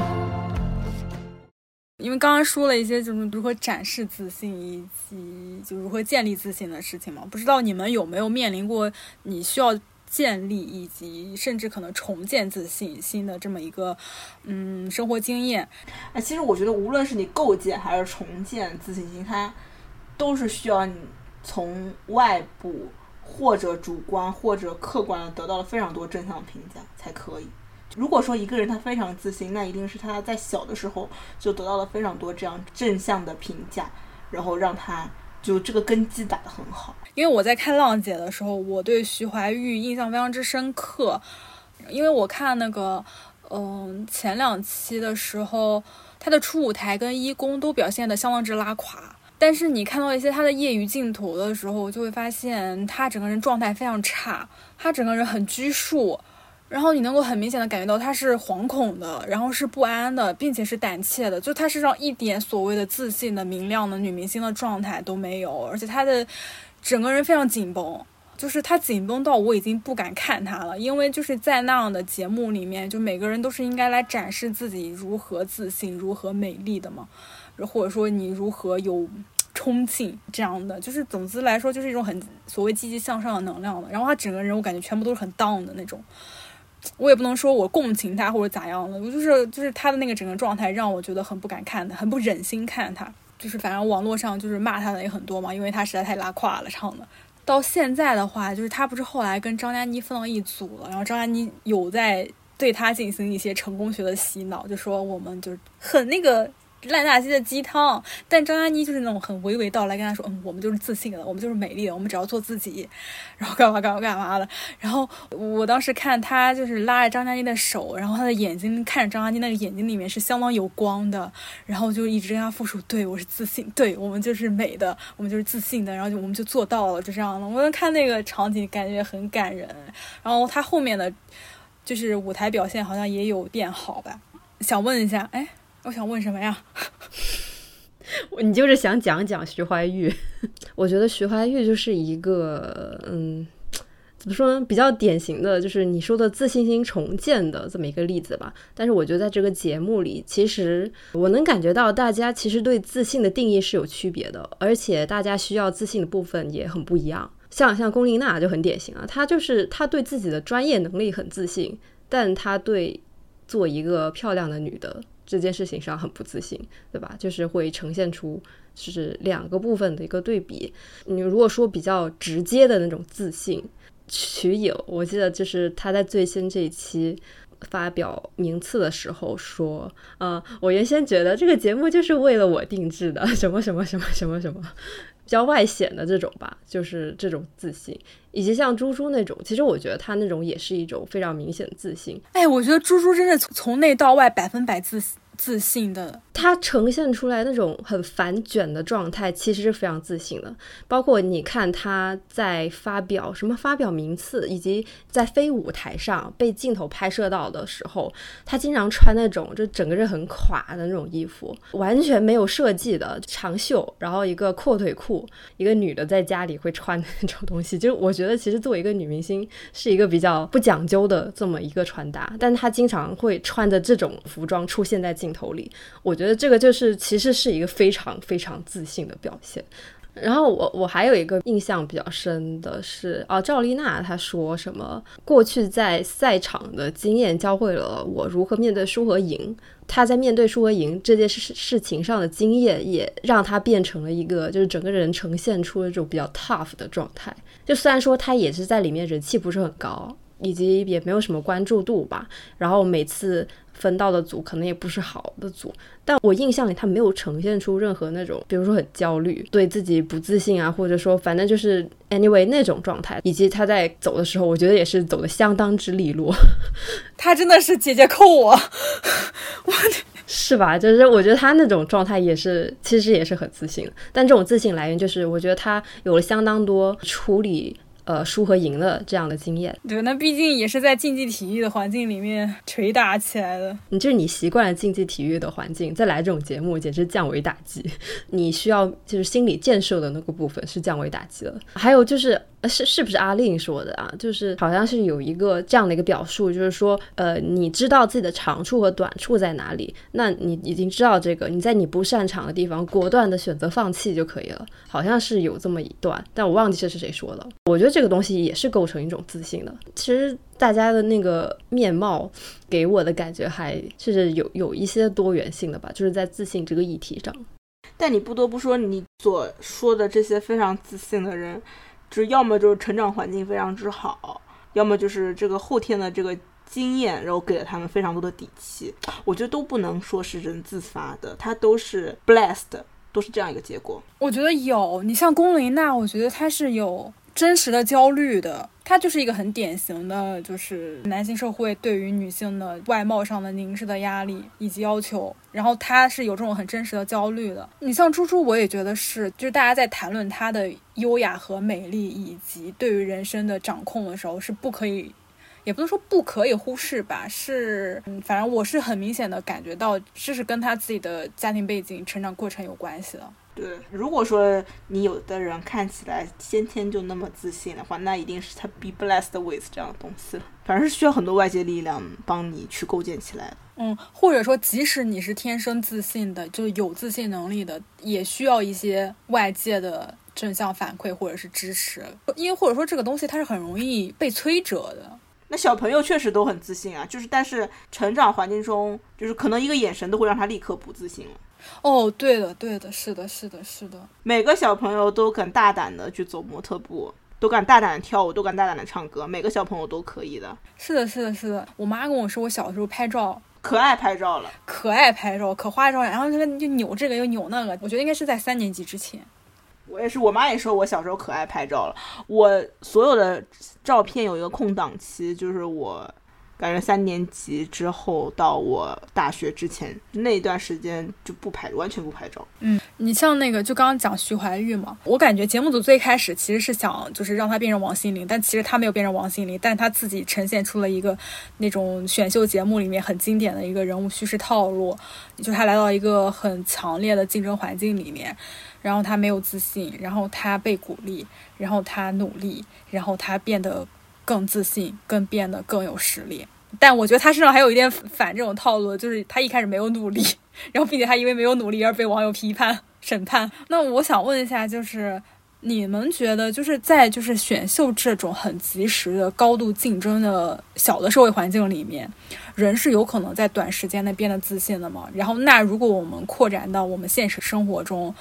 因为刚刚说了一些就是如何展示自信以及就如何建立自信的事情嘛，不知道你们有没有面临过你需要建立以及甚至可能重建自信心的这么一个嗯生活经验？哎，其实我觉得无论是你构建还是重建自信心，它都是需要你从外部或者主观或者客观的得到了非常多正向评价才可以。如果说一个人他非常自信，那一定是他在小的时候就得到了非常多这样正向的评价，然后让他就这个根基打得很好。因为我在看《浪姐》的时候，我对徐怀钰印象非常之深刻，因为我看那个嗯、前两期的时候，她的初舞台跟一公都表现的相当之拉垮。但是你看到一些她的业余镜头的时候，就会发现她整个人状态非常差，她整个人很拘束，然后你能够很明显的感觉到她是惶恐的，然后是不安的，并且是胆怯的，就她身上一点所谓的自信的、明亮的女明星的状态都没有，而且她的整个人非常紧绷。就是她紧绷到我已经不敢看她了，因为就是在那样的节目里面，就每个人都是应该来展示自己如何自信、如何美丽的嘛。或者说你如何有冲劲这样的，就是总之来说就是一种很所谓积极向上的能量的。然后他整个人我感觉全部都是很 down 的那种。我也不能说我共情他或者咋样的，我就是就是他的那个整个状态让我觉得很不敢看他，很不忍心看他。就是反正网络上就是骂他的也很多嘛，因为他实在太拉胯了唱的。到现在的话，就是他不是后来跟张嘉倪分到一组了，然后张嘉倪有在对他进行一些成功学的洗脑，就说我们就很那个。烂大街的鸡汤，但张嘉倪就是那种很娓娓道来跟他说，嗯，我们就是自信的，我们就是美丽的，我们只要做自己，然后干嘛干嘛干嘛的。然后我当时看他就是拉着张嘉倪的手，然后他的眼睛看着张嘉倪那个眼睛里面是相当有光的，然后就一直跟他复述，对我是自信，对我们就是美的，我们就是自信的，然后就我们就做到了，就这样的。我看那个场景感觉很感人，然后他后面的就是舞台表现好像也有变好吧。想问一下，哎。我想问什么呀？你就是想讲讲徐怀钰。我觉得徐怀钰就是一个，嗯，怎么说呢？比较典型的就是你说的自信心重建的这么一个例子吧。但是我觉得在这个节目里，其实我能感觉到大家其实对自信的定义是有区别的，而且大家需要自信的部分也很不一样。像像龚琳娜就很典型啊，她就是她对自己的专业能力很自信，但她对做一个漂亮的女的。这件事情上很不自信，对吧？就是会呈现出是两个部分的一个对比。你如果说比较直接的那种自信，曲颖，我记得就是他在最新这一期发表名次的时候说，啊，我原先觉得这个节目就是为了我定制的，什么什么什么什么什么。比较外显的这种吧，就是这种自信，以及像猪猪那种，其实我觉得他那种也是一种非常明显的自信。哎，我觉得猪猪真的从内到外百分百自信。自信的，他呈现出来那种很反卷的状态，其实是非常自信的。包括你看他在发表什么发表名次，以及在飞舞台上被镜头拍摄到的时候，他经常穿那种就整个人很垮的那种衣服，完全没有设计的长袖，然后一个阔腿裤，一个女的在家里会穿的那种东西。就是我觉得，其实作为一个女明星，是一个比较不讲究的这么一个穿搭，但她经常会穿着这种服装出现在镜。镜头里，我觉得这个就是其实是一个非常非常自信的表现。然后我我还有一个印象比较深的是，啊，赵丽娜她说什么？过去在赛场的经验教会了我如何面对输和赢。她在面对输和赢这件事事情上的经验，也让她变成了一个就是整个人呈现出了这种比较 tough 的状态。就虽然说她也是在里面人气不是很高，以及也没有什么关注度吧。然后每次。分到的组可能也不是好的组，但我印象里他没有呈现出任何那种，比如说很焦虑、对自己不自信啊，或者说反正就是 anyway 那种状态。以及他在走的时候，我觉得也是走的相当之利落。他真的是姐姐扣我，我是吧？就是我觉得他那种状态也是，其实也是很自信。但这种自信来源就是，我觉得他有了相当多处理。呃，输和赢的这样的经验，对，那毕竟也是在竞技体育的环境里面捶打起来的。你就是你习惯了竞技体育的环境，再来这种节目，简直降维打击。你需要就是心理建设的那个部分是降维打击了。还有就是。是是不是阿令说的啊？就是好像是有一个这样的一个表述，就是说，呃，你知道自己的长处和短处在哪里，那你已经知道这个，你在你不擅长的地方，果断的选择放弃就可以了。好像是有这么一段，但我忘记这是谁说的。我觉得这个东西也是构成一种自信的。其实大家的那个面貌给我的感觉还是有有一些多元性的吧，就是在自信这个议题上。但你不得不说，你所说的这些非常自信的人。就是要么就是成长环境非常之好，要么就是这个后天的这个经验，然后给了他们非常多的底气。我觉得都不能说是人自发的，他都是 blessed，都是这样一个结果。我觉得有，你像龚琳娜，我觉得她是有。真实的焦虑的，他就是一个很典型的，就是男性社会对于女性的外貌上的凝视的压力以及要求，然后他是有这种很真实的焦虑的。你像猪猪，我也觉得是，就是大家在谈论她的优雅和美丽以及对于人生的掌控的时候，是不可以，也不能说不可以忽视吧，是，嗯，反正我是很明显的感觉到，这是跟他自己的家庭背景、成长过程有关系的。对，如果说你有的人看起来先天就那么自信的话，那一定是他 be blessed with 这样的东西了。反正是需要很多外界力量帮你去构建起来的。嗯，或者说，即使你是天生自信的，就是有自信能力的，也需要一些外界的正向反馈或者是支持，因为或者说这个东西它是很容易被摧折的。那小朋友确实都很自信啊，就是但是成长环境中，就是可能一个眼神都会让他立刻不自信了。哦，对的，对的，是的，是的，是的。每个小朋友都敢大胆的去走模特步，都敢大胆的跳舞，都敢大胆的唱歌，每个小朋友都可以的。是的，是的，是的。我妈跟我说，我小时候拍照可爱拍照了，可爱拍照，可花招，然后那个就扭这个又扭那个。我觉得应该是在三年级之前。我也是，我妈也说我小时候可爱拍照了。我所有的照片有一个空档期，就是我感觉三年级之后到我大学之前那段时间就不拍，完全不拍照。嗯，你像那个就刚刚讲徐怀钰嘛，我感觉节目组最开始其实是想就是让她变成王心凌，但其实她没有变成王心凌，但她自己呈现出了一个那种选秀节目里面很经典的一个人物叙事套路，就她来到一个很强烈的竞争环境里面。然后他没有自信，然后他被鼓励，然后他努力，然后他变得更自信，更变得更有实力。但我觉得他身上还有一点反这种套路，就是他一开始没有努力，然后并且他因为没有努力而被网友批判审判。那我想问一下，就是你们觉得，就是在就是选秀这种很及时的高度竞争的小的社会环境里面，人是有可能在短时间内变得自信的吗？然后，那如果我们扩展到我们现实生活中，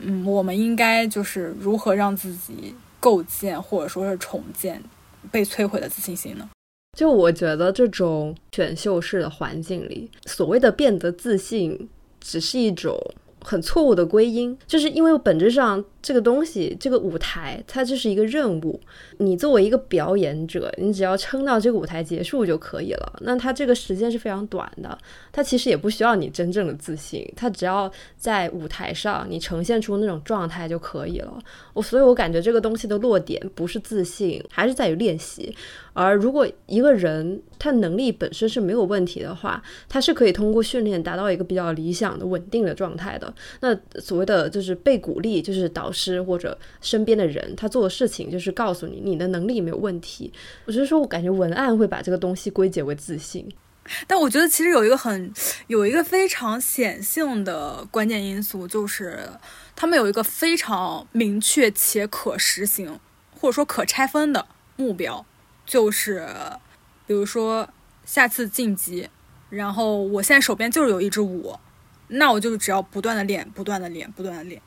嗯，我们应该就是如何让自己构建或者说是重建被摧毁的自信心呢？就我觉得这种选秀式的环境里，所谓的变得自信，只是一种很错误的归因，就是因为本质上这个东西，这个舞台它就是一个任务，你作为一个表演者，你只要撑到这个舞台结束就可以了。那它这个时间是非常短的，它其实也不需要你真正的自信，它只要在舞台上你呈现出那种状态就可以了。我所以，我感觉这个东西的落点不是自信，还是在于练习。而如果一个人他能力本身是没有问题的话，他是可以通过训练达到一个比较理想的稳定的状态的。那所谓的就是被鼓励，就是导师或者身边的人他做的事情，就是告诉你你的能力没有问题。我就是说我感觉文案会把这个东西归结为自信。但我觉得其实有一个很有一个非常显性的关键因素，就是他们有一个非常明确且可实行，或者说可拆分的目标，就是比如说下次晋级，然后我现在手边就是有一支舞，那我就只要不断的练，不断的练，不断的练。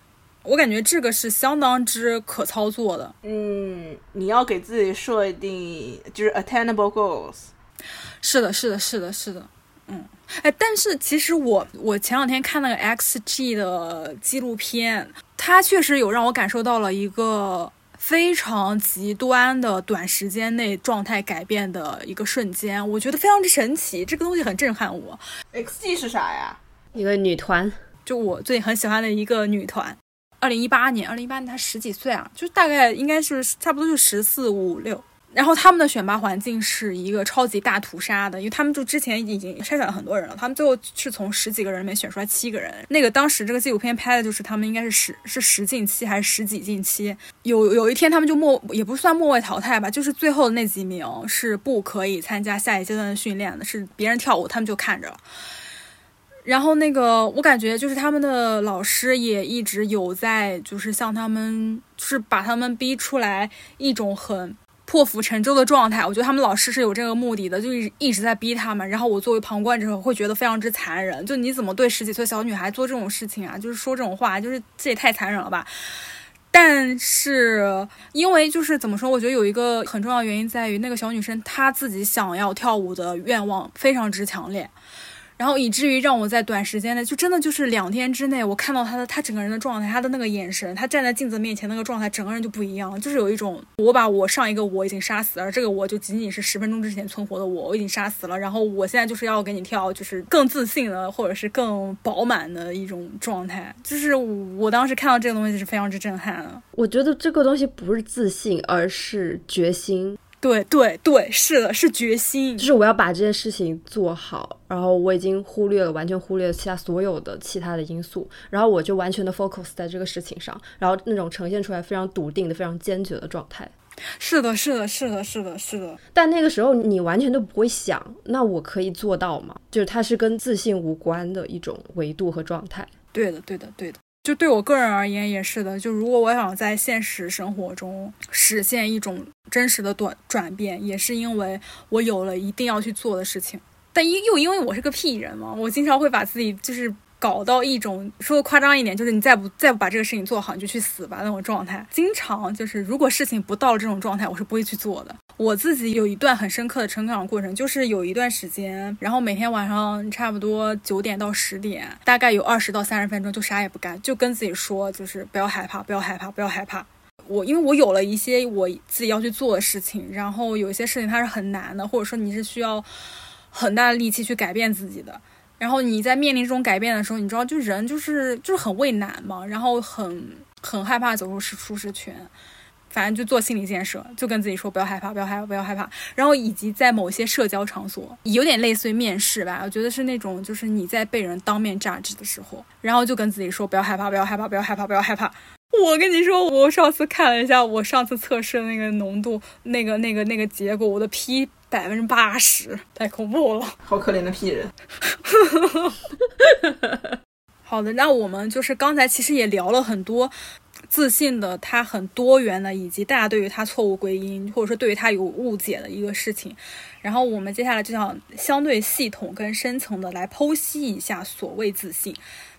我感觉这个是相当之可操作的。嗯，你要给自己设定就是 attainable goals。是的，是的，是的，是的，嗯，哎，但是其实我我前两天看那个 XG 的纪录片，它确实有让我感受到了一个非常极端的短时间内状态改变的一个瞬间，我觉得非常之神奇，这个东西很震撼我。XG 是啥呀？一个女团，就我最近很喜欢的一个女团，二零一八年，二零一八年她十几岁啊，就大概应该是差不多就十四五六。然后他们的选拔环境是一个超级大屠杀的，因为他们就之前已经筛选了很多人了，他们最后是从十几个人里面选出来七个人。那个当时这个纪录片拍的就是他们应该是十是十进七还是十几进七？有有一天他们就末也不算末位淘汰吧，就是最后那几名是不可以参加下一阶段的训练的，是别人跳舞他们就看着。然后那个，我感觉就是他们的老师也一直有在，就是向他们，就是把他们逼出来一种很破釜沉舟的状态。我觉得他们老师是有这个目的的，就一直一直在逼他们。然后我作为旁观者会觉得非常之残忍，就你怎么对十几岁小女孩做这种事情啊？就是说这种话，就是这也太残忍了吧。但是因为就是怎么说，我觉得有一个很重要的原因在于那个小女生她自己想要跳舞的愿望非常之强烈。然后以至于让我在短时间内，就真的就是两天之内，我看到他的他整个人的状态，他的那个眼神，他站在镜子面前那个状态，整个人就不一样了，就是有一种我把我上一个我已经杀死了，这个我就仅仅是十分钟之前存活的我，我已经杀死了，然后我现在就是要给你跳，就是更自信的或者是更饱满的一种状态，就是我当时看到这个东西是非常之震撼的。我觉得这个东西不是自信，而是决心。对对对，是的，是决心就。是我要把这件事情做好，然后我已经忽略了，完全忽略了其他所有的其他的因素，然后我就完全的 focus 在这个事情上，然后那种呈现出来非常笃定的、非常坚决的状态。是的，是的，是的，是的，是的。但那个时候你完全都不会想，那我可以做到吗？就是它是跟自信无关的一种维度和状态。对的，对的，对的。就对我个人而言也是的。就如果我想在现实生活中实现一种真实的转转变，也是因为我有了一定要去做的事情。但因又因为我是个屁人嘛，我经常会把自己就是搞到一种说夸张一点，就是你再不再不把这个事情做好，你就去死吧那种状态。经常就是如果事情不到这种状态，我是不会去做的。我自己有一段很深刻的成长过程，就是有一段时间，然后每天晚上差不多九点到十点，大概有二十到三十分钟就啥也不干，就跟自己说，就是不要害怕，不要害怕，不要害怕。我因为我有了一些我自己要去做的事情，然后有一些事情它是很难的，或者说你是需要很大的力气去改变自己的。然后你在面临这种改变的时候，你知道，就人就是就是很畏难嘛，然后很很害怕走出舒适圈。反正就做心理建设，就跟自己说不要害怕，不要害怕，不要害怕。然后以及在某些社交场所，有点类似于面试吧，我觉得是那种就是你在被人当面榨汁的时候，然后就跟自己说不要害怕，不要害怕，不要害怕，不要害怕。我跟你说，我上次看了一下我上次测试的那个浓度，那个那个那个结果，我的 P 百分之八十，太恐怖了。好可怜的屁人。好的，那我们就是刚才其实也聊了很多自信的，它很多元的，以及大家对于它错误归因，或者说对于它有误解的一个事情。然后我们接下来就想相对系统跟深层的来剖析一下所谓自信。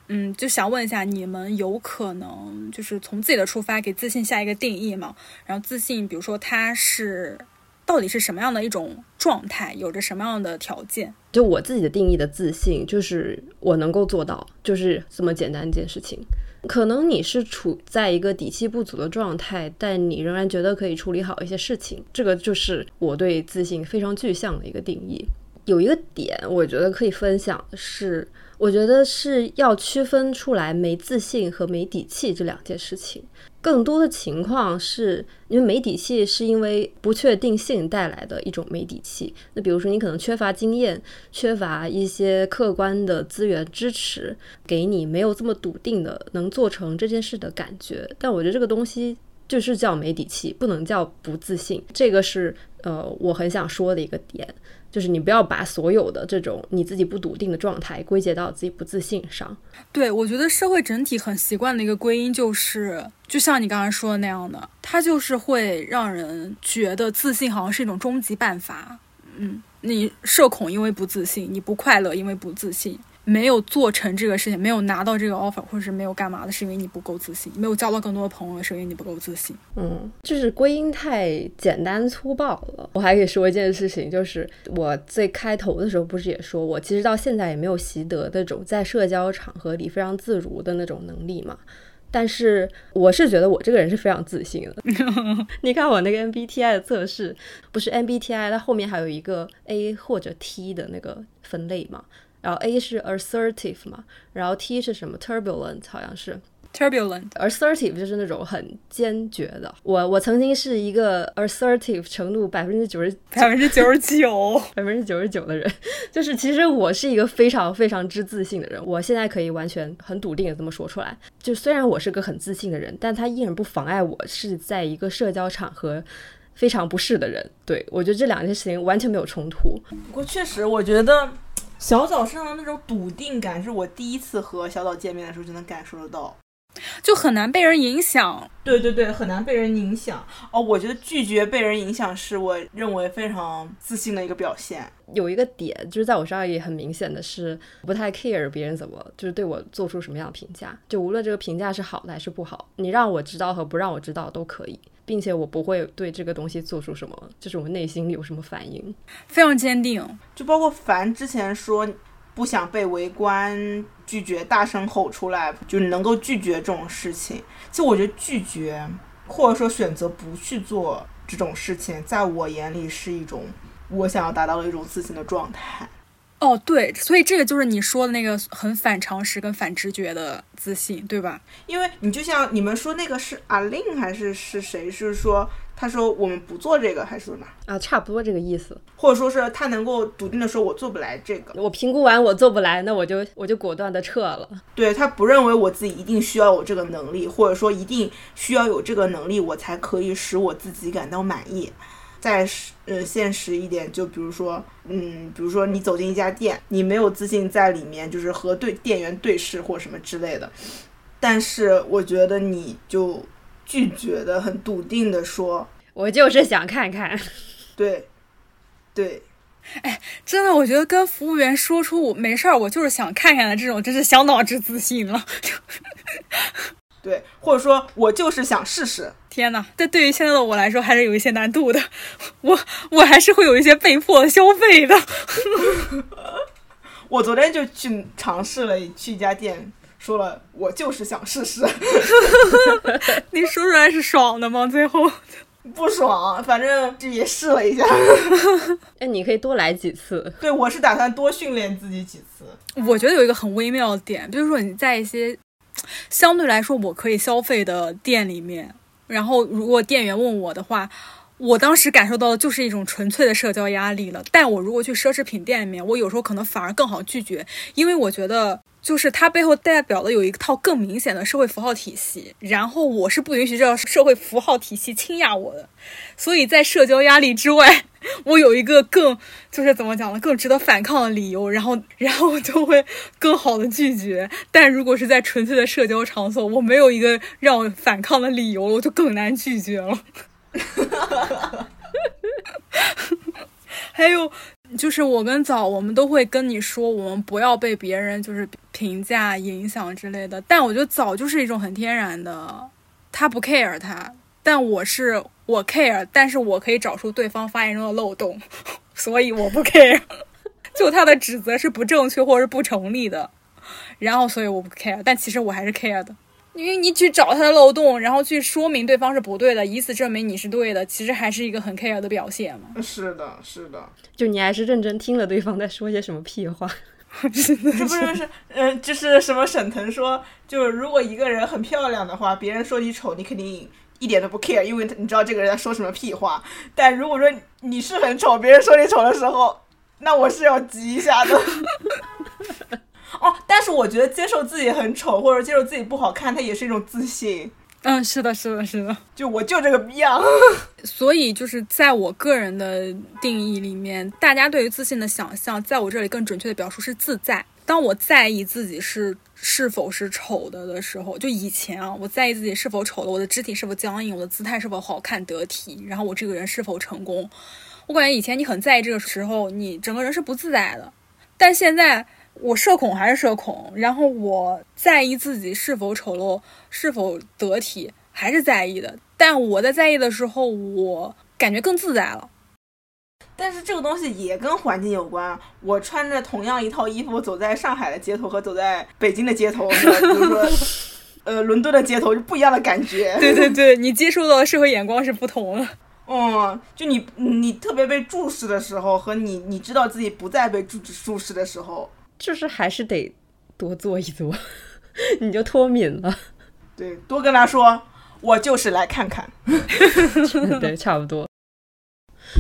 嗯，就想问一下，你们有可能就是从自己的出发给自信下一个定义吗？然后自信，比如说它是到底是什么样的一种状态，有着什么样的条件？就我自己的定义的自信，就是我能够做到，就是这么简单一件事情。可能你是处在一个底气不足的状态，但你仍然觉得可以处理好一些事情，这个就是我对自信非常具象的一个定义。有一个点，我觉得可以分享的是，我觉得是要区分出来没自信和没底气这两件事情。更多的情况是因为没底气，是因为不确定性带来的一种没底气。那比如说，你可能缺乏经验，缺乏一些客观的资源支持，给你没有这么笃定的能做成这件事的感觉。但我觉得这个东西就是叫没底气，不能叫不自信。这个是呃，我很想说的一个点。就是你不要把所有的这种你自己不笃定的状态归结到自己不自信上。对，我觉得社会整体很习惯的一个归因就是，就像你刚才说的那样的，它就是会让人觉得自信好像是一种终极办法。嗯，你社恐因为不自信，你不快乐因为不自信，没有做成这个事情，没有拿到这个 offer，或者是没有干嘛的，是因为你不够自信，没有交到更多的朋友，是因为你不够自信。嗯，就是归因太简单粗暴了。我还可以说一件事情，就是我最开头的时候不是也说我其实到现在也没有习得那种在社交场合里非常自如的那种能力嘛。但是我是觉得我这个人是非常自信的。你看我那个 MBTI 的测试，不是 MBTI，它后面还有一个 A 或者 T 的那个分类嘛。然后 A 是 assertive 嘛，然后 T 是什么 turbulent 好像是。Turbulent，assertive 就是那种很坚决的。我我曾经是一个 assertive 程度百分之九十 百分之九十九。百分之九十九的人，就是其实我是一个非常非常之自信的人。我现在可以完全很笃定的这么说出来。就虽然我是个很自信的人，但他依然不妨碍我是在一个社交场合非常不适的人。对我觉得这两件事情完全没有冲突。不过确实，我觉得小枣身上的那种笃定感，是我第一次和小枣见面的时候就能感受得到。就很难被人影响。对对对，很难被人影响。哦，我觉得拒绝被人影响是我认为非常自信的一个表现。有一个点就是在我身上也很明显的是，不太 care 别人怎么就是对我做出什么样的评价，就无论这个评价是好的还是不好，你让我知道和不让我知道都可以，并且我不会对这个东西做出什么，就是我内心里有什么反应。非常坚定，就包括凡之前说不想被围观，拒绝大声吼出来，就是能够拒绝这种事情。其实我觉得拒绝或者说选择不去做这种事情，在我眼里是一种我想要达到的一种自信的状态。哦，对，所以这个就是你说的那个很反常识跟反直觉的自信，对吧？因为你就像你们说那个是阿令还是是谁？是说他说我们不做这个，还是什么？啊，差不多这个意思。或者说是他能够笃定的说我做不来这个，我评估完我做不来，那我就我就果断的撤了。对他不认为我自己一定需要有这个能力，或者说一定需要有这个能力，我才可以使我自己感到满意。再是呃现实一点，就比如说，嗯，比如说你走进一家店，你没有自信在里面，就是和对店员对视或什么之类的，但是我觉得你就拒绝的很笃定的说，我就是想看看，对，对，哎真的，我觉得跟服务员说出我没事儿，我就是想看看的这种，真是小脑之自信了。对，或者说我就是想试试，天呐，这对于现在的我来说还是有一些难度的，我我还是会有一些被迫消费的。我昨天就去尝试了，去一家店，说了我就是想试试，你说出来是爽的吗？最后，不爽，反正这也试了一下。那，你可以多来几次。对我是打算多训练自己几次。我觉得有一个很微妙的点，就是说你在一些相对来说我可以消费的店里面，然后如果店员问我的话，我当时感受到的就是一种纯粹的社交压力了。但我如果去奢侈品店里面，我有时候可能反而更好拒绝，因为我觉得就是它背后代表的有一套更明显的社会符号体系，然后我是不允许这套社会符号体系倾轧我的。所以在社交压力之外，我有一个更就是怎么讲呢，更值得反抗的理由，然后然后就会更好的拒绝。但如果是在纯粹的社交场所，我没有一个让我反抗的理由，我就更难拒绝了。还有就是我跟早，我们都会跟你说，我们不要被别人就是评价影响之类的。但我觉得早就是一种很天然的，他不 care 他，但我是我 care，但是我可以找出对方发言中的漏洞，所以我不 care。就他的指责是不正确或者是不成立的，然后所以我不 care，但其实我还是 care 的。因为你去找他的漏洞，然后去说明对方是不对的，以此证明你是对的，其实还是一个很 care 的表现嘛。是的，是的，就你还是认真听了对方在说些什么屁话。真的是不是是嗯，就是什么沈腾说，就是如果一个人很漂亮的话，别人说你丑，你肯定一点都不 care，因为你知道这个人在说什么屁话。但如果说你是很丑，别人说你丑的时候，那我是要急一下的。哦，但是我觉得接受自己很丑或者接受自己不好看，它也是一种自信。嗯，是的，是的，是的。就我就这个逼样。所以就是在我个人的定义里面，大家对于自信的想象，在我这里更准确的表述是自在。当我在意自己是是否是丑的的时候，就以前啊，我在意自己是否丑的，我的肢体是否僵硬，我的姿态是否好看得体，然后我这个人是否成功。我感觉以前你很在意这个时候，你整个人是不自在的。但现在我社恐还是社恐，然后我在意自己是否丑陋、是否得体，还是在意的。但我在在意的时候，我感觉更自在了。但是这个东西也跟环境有关。我穿着同样一套衣服，走在上海的街头和走在北京的街头，比如说，呃，伦敦的街头，是不一样的感觉。对对对，你接受到的社会眼光是不同的。嗯，就你你特别被注视的时候，和你你知道自己不再被注注视的时候，就是还是得多做一做，你就脱敏了。对，多跟他说，我就是来看看。对，差不多。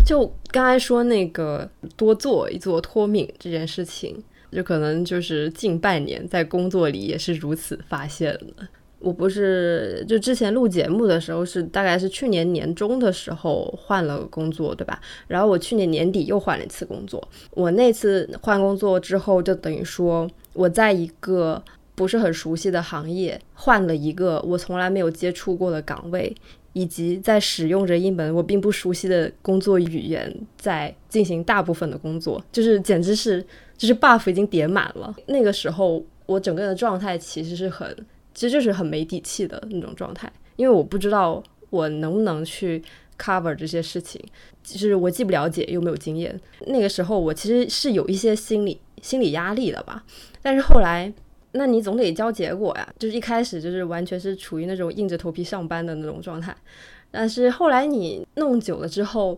就刚才说那个多做一做脱敏这件事情，就可能就是近半年在工作里也是如此发现的。我不是就之前录节目的时候是大概是去年年中的时候换了工作，对吧？然后我去年年底又换了一次工作。我那次换工作之后，就等于说我在一个不是很熟悉的行业换了一个我从来没有接触过的岗位，以及在使用着一门我并不熟悉的工作语言，在进行大部分的工作，就是简直是就是 buff 已经叠满了。那个时候我整个人的状态其实是很。其实就是很没底气的那种状态，因为我不知道我能不能去 cover 这些事情，就是我既不了解又没有经验。那个时候我其实是有一些心理心理压力的吧，但是后来，那你总得交结果呀，就是一开始就是完全是处于那种硬着头皮上班的那种状态，但是后来你弄久了之后，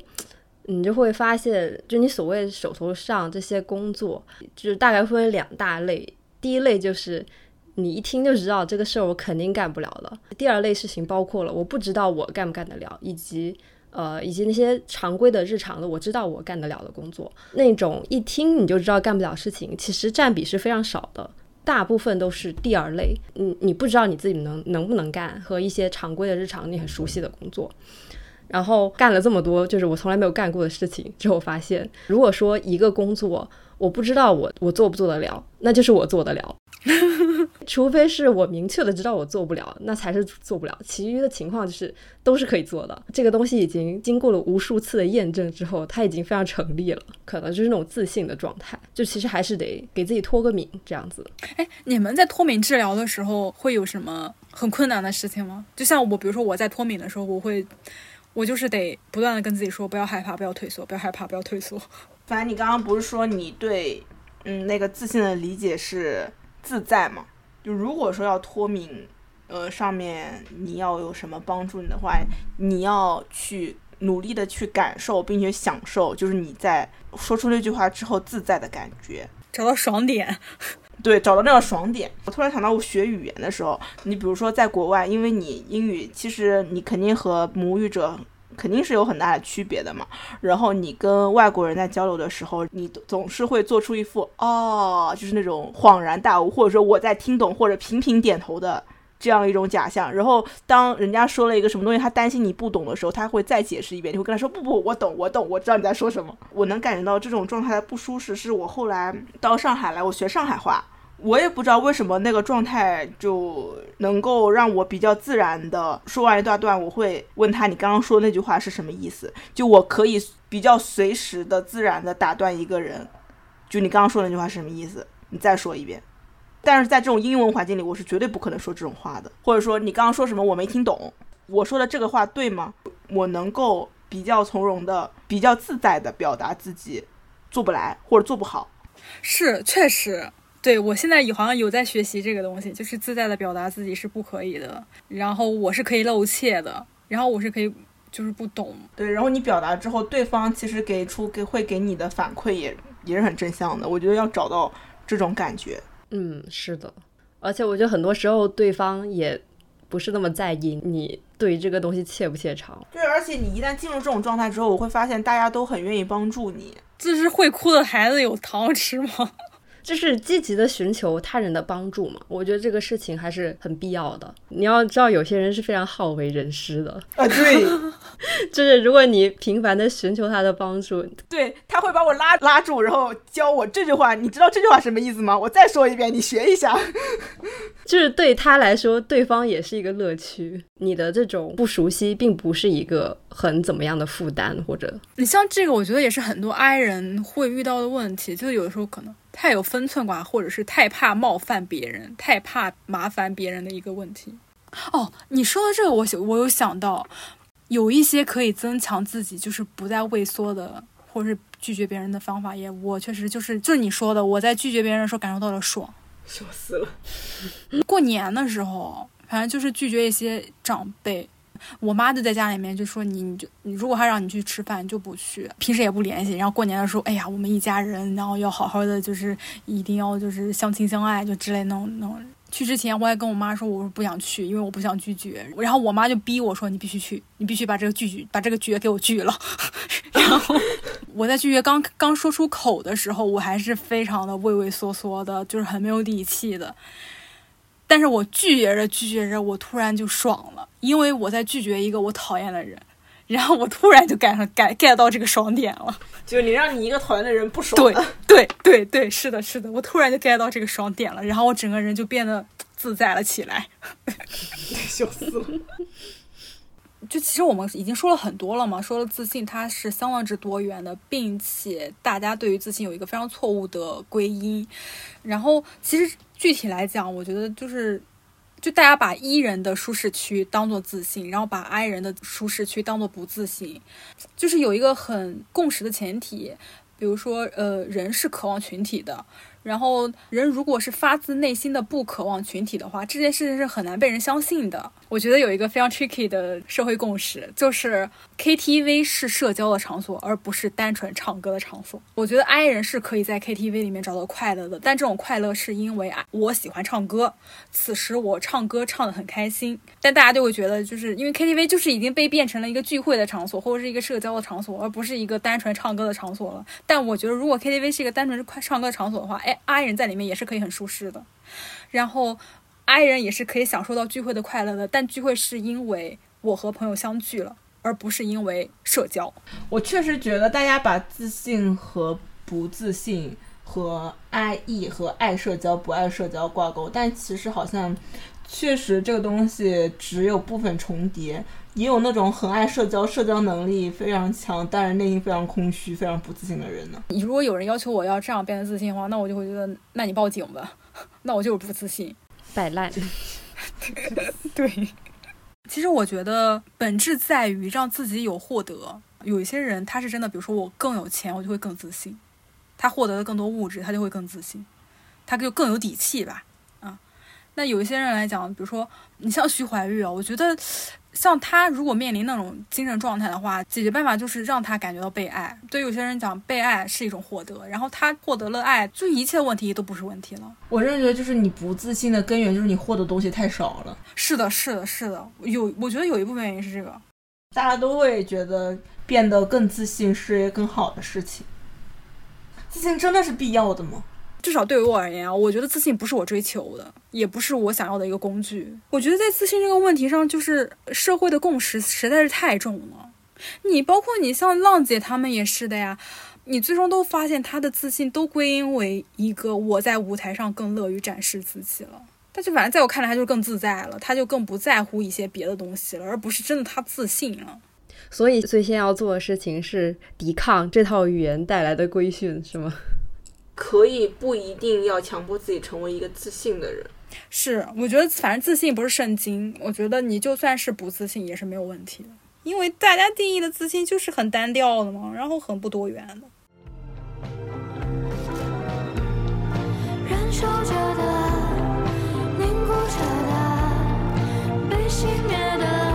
你就会发现，就你所谓手头上这些工作，就是大概分为两大类。第一类就是你一听就知道这个事儿我肯定干不了的。第二类事情包括了我不知道我干不干得了，以及呃以及那些常规的日常的我知道我干得了的工作。那种一听你就知道干不了事情，其实占比是非常少的。大部分都是第二类，你你不知道你自己能能不能干，和一些常规的日常你很熟悉的工作。然后干了这么多，就是我从来没有干过的事情之后，发现如果说一个工作我不知道我我做不做得了，那就是我做得了。除非是我明确的知道我做不了，那才是做不了。其余的情况就是都是可以做的。这个东西已经经过了无数次的验证之后，它已经非常成立了。可能就是那种自信的状态，就其实还是得给自己脱个敏这样子。哎，你们在脱敏治疗的时候会有什么很困难的事情吗？就像我，比如说我在脱敏的时候，我会，我就是得不断的跟自己说，不要害怕，不要退缩，不要害怕，不要退缩。反正你刚刚不是说你对嗯那个自信的理解是自在嘛？就如果说要脱敏，呃，上面你要有什么帮助你的话，你要去努力的去感受，并且享受，就是你在说出那句话之后自在的感觉。找到爽点，对，找到那个爽点。我突然想到，我学语言的时候，你比如说在国外，因为你英语其实你肯定和母语者肯定是有很大的区别的嘛。然后你跟外国人在交流的时候，你总是会做出一副哦，就是那种恍然大悟，或者说我在听懂或者频频点头的这样一种假象。然后当人家说了一个什么东西，他担心你不懂的时候，他会再解释一遍，你会跟他说不不，我懂，我懂，我知道你在说什么。我能感觉到这种状态的不舒适，是我后来到上海来，我学上海话。我也不知道为什么那个状态就能够让我比较自然的说完一大段，我会问他你刚刚说那句话是什么意思？就我可以比较随时的自然的打断一个人，就你刚刚说那句话是什么意思？你再说一遍。但是在这种英文环境里，我是绝对不可能说这种话的。或者说你刚刚说什么我没听懂，我说的这个话对吗？我能够比较从容的、比较自在的表达自己做不来或者做不好。是确实。对我现在也好像有在学习这个东西，就是自在的表达自己是不可以的，然后我是可以露怯的，然后我是可以就是不懂，对，然后你表达之后，对方其实给出给会给你的反馈也也是很正向的。我觉得要找到这种感觉，嗯，是的，而且我觉得很多时候对方也不是那么在意你对这个东西怯不怯场。对，而且你一旦进入这种状态之后，我会发现大家都很愿意帮助你。这是会哭的孩子有糖吃吗？就是积极的寻求他人的帮助嘛，我觉得这个事情还是很必要的。你要知道，有些人是非常好为人师的，啊，对，就是如果你频繁的寻求他的帮助，对，他会把我拉拉住，然后教我这句话。你知道这句话什么意思吗？我再说一遍，你学一下。就是对他来说，对方也是一个乐趣。你的这种不熟悉，并不是一个很怎么样的负担，或者你像这个，我觉得也是很多 I 人会遇到的问题，就是有的时候可能太有分寸感，或者是太怕冒犯别人，太怕麻烦别人的一个问题。哦，你说的这个，我想我有想到，有一些可以增强自己，就是不再畏缩的，或者是拒绝别人的方法，也我确实就是就是你说的，我在拒绝别人的时候感受到了爽。笑死了。过年的时候，反正就是拒绝一些长辈。我妈就在家里面就说你，你就你如果他让你去吃饭，就不去，平时也不联系。然后过年的时候，哎呀，我们一家人，然后要好好的，就是一定要就是相亲相爱，就之类那种那种。去之前我还跟我妈说，我说不想去，因为我不想拒绝。然后我妈就逼我说，你必须去，你必须把这个拒绝，把这个绝给我拒了。然后我在拒绝刚刚说出口的时候，我还是非常的畏畏缩缩的，就是很没有底气的。但是我拒绝着拒绝着，我突然就爽了，因为我在拒绝一个我讨厌的人，然后我突然就赶上 get get 到这个爽点了。就是你让你一个讨厌的人不爽对了，对对对，是的，是的，我突然就 get 到这个爽点了，然后我整个人就变得自在了起来。笑死了。就其实我们已经说了很多了嘛，说了自信它是相当之多元的，并且大家对于自信有一个非常错误的归因。然后其实具体来讲，我觉得就是，就大家把 E 人的舒适区当做自信，然后把 I 人的舒适区当做不自信，就是有一个很共识的前提。比如说，呃，人是渴望群体的，然后，人如果是发自内心的不渴望群体的话，这件事情是很难被人相信的。我觉得有一个非常 tricky 的社会共识，就是 KTV 是社交的场所，而不是单纯唱歌的场所。我觉得 I 人是可以在 KTV 里面找到快乐的，但这种快乐是因为啊，我喜欢唱歌，此时我唱歌唱得很开心。但大家就会觉得，就是因为 KTV 就是已经被变成了一个聚会的场所，或者是一个社交的场所，而不是一个单纯唱歌的场所了。但我觉得，如果 KTV 是一个单纯是快唱歌的场所的话，哎，I 人在里面也是可以很舒适的。然后 I 人也是可以享受到聚会的快乐的，但聚会是因为我和朋友相聚了，而不是因为社交。我确实觉得大家把自信和不自信和爱意和爱社交不爱社交挂钩，但其实好像确实这个东西只有部分重叠，也有那种很爱社交、社交能力非常强，但是内心非常空虚、非常不自信的人呢。如果有人要求我要这样变得自信的话，那我就会觉得，那你报警吧，那我就是不自信。摆烂。对，其实我觉得本质在于让自己有获得。有一些人他是真的，比如说我更有钱，我就会更自信；他获得了更多物质，他就会更自信，他就更有底气吧。啊，那有一些人来讲，比如说你像徐怀钰啊，我觉得像他如果面临那种精神状态的话，解决办法就是让他感觉到被爱。对有些人讲，被爱是一种获得，然后他获得了爱，就一切问题都不是问题了。我真的觉得就是你不自信的根源就是你获得东西太少了。是的，是的，是的，有，我觉得有一部分原因是这个。大家都会觉得变得更自信是一个更好的事情。自信真的是必要的吗？至少对于我而言啊，我觉得自信不是我追求的，也不是我想要的一个工具。我觉得在自信这个问题上，就是社会的共识实在是太重了。你包括你像浪姐他们也是的呀，你最终都发现她的自信都归因为一个我在舞台上更乐于展示自己了。但是反正在我看来，他就更自在了，他就更不在乎一些别的东西了，而不是真的他自信了。所以最先要做的事情是抵抗这套语言带来的规训，是吗？可以不一定要强迫自己成为一个自信的人。是我觉得反正自信不是圣经我觉得你就算是不自信也是没有问题的。因为大家定义的自信就是很单调的嘛然后很不多元的。燃烧着的被熄灭的。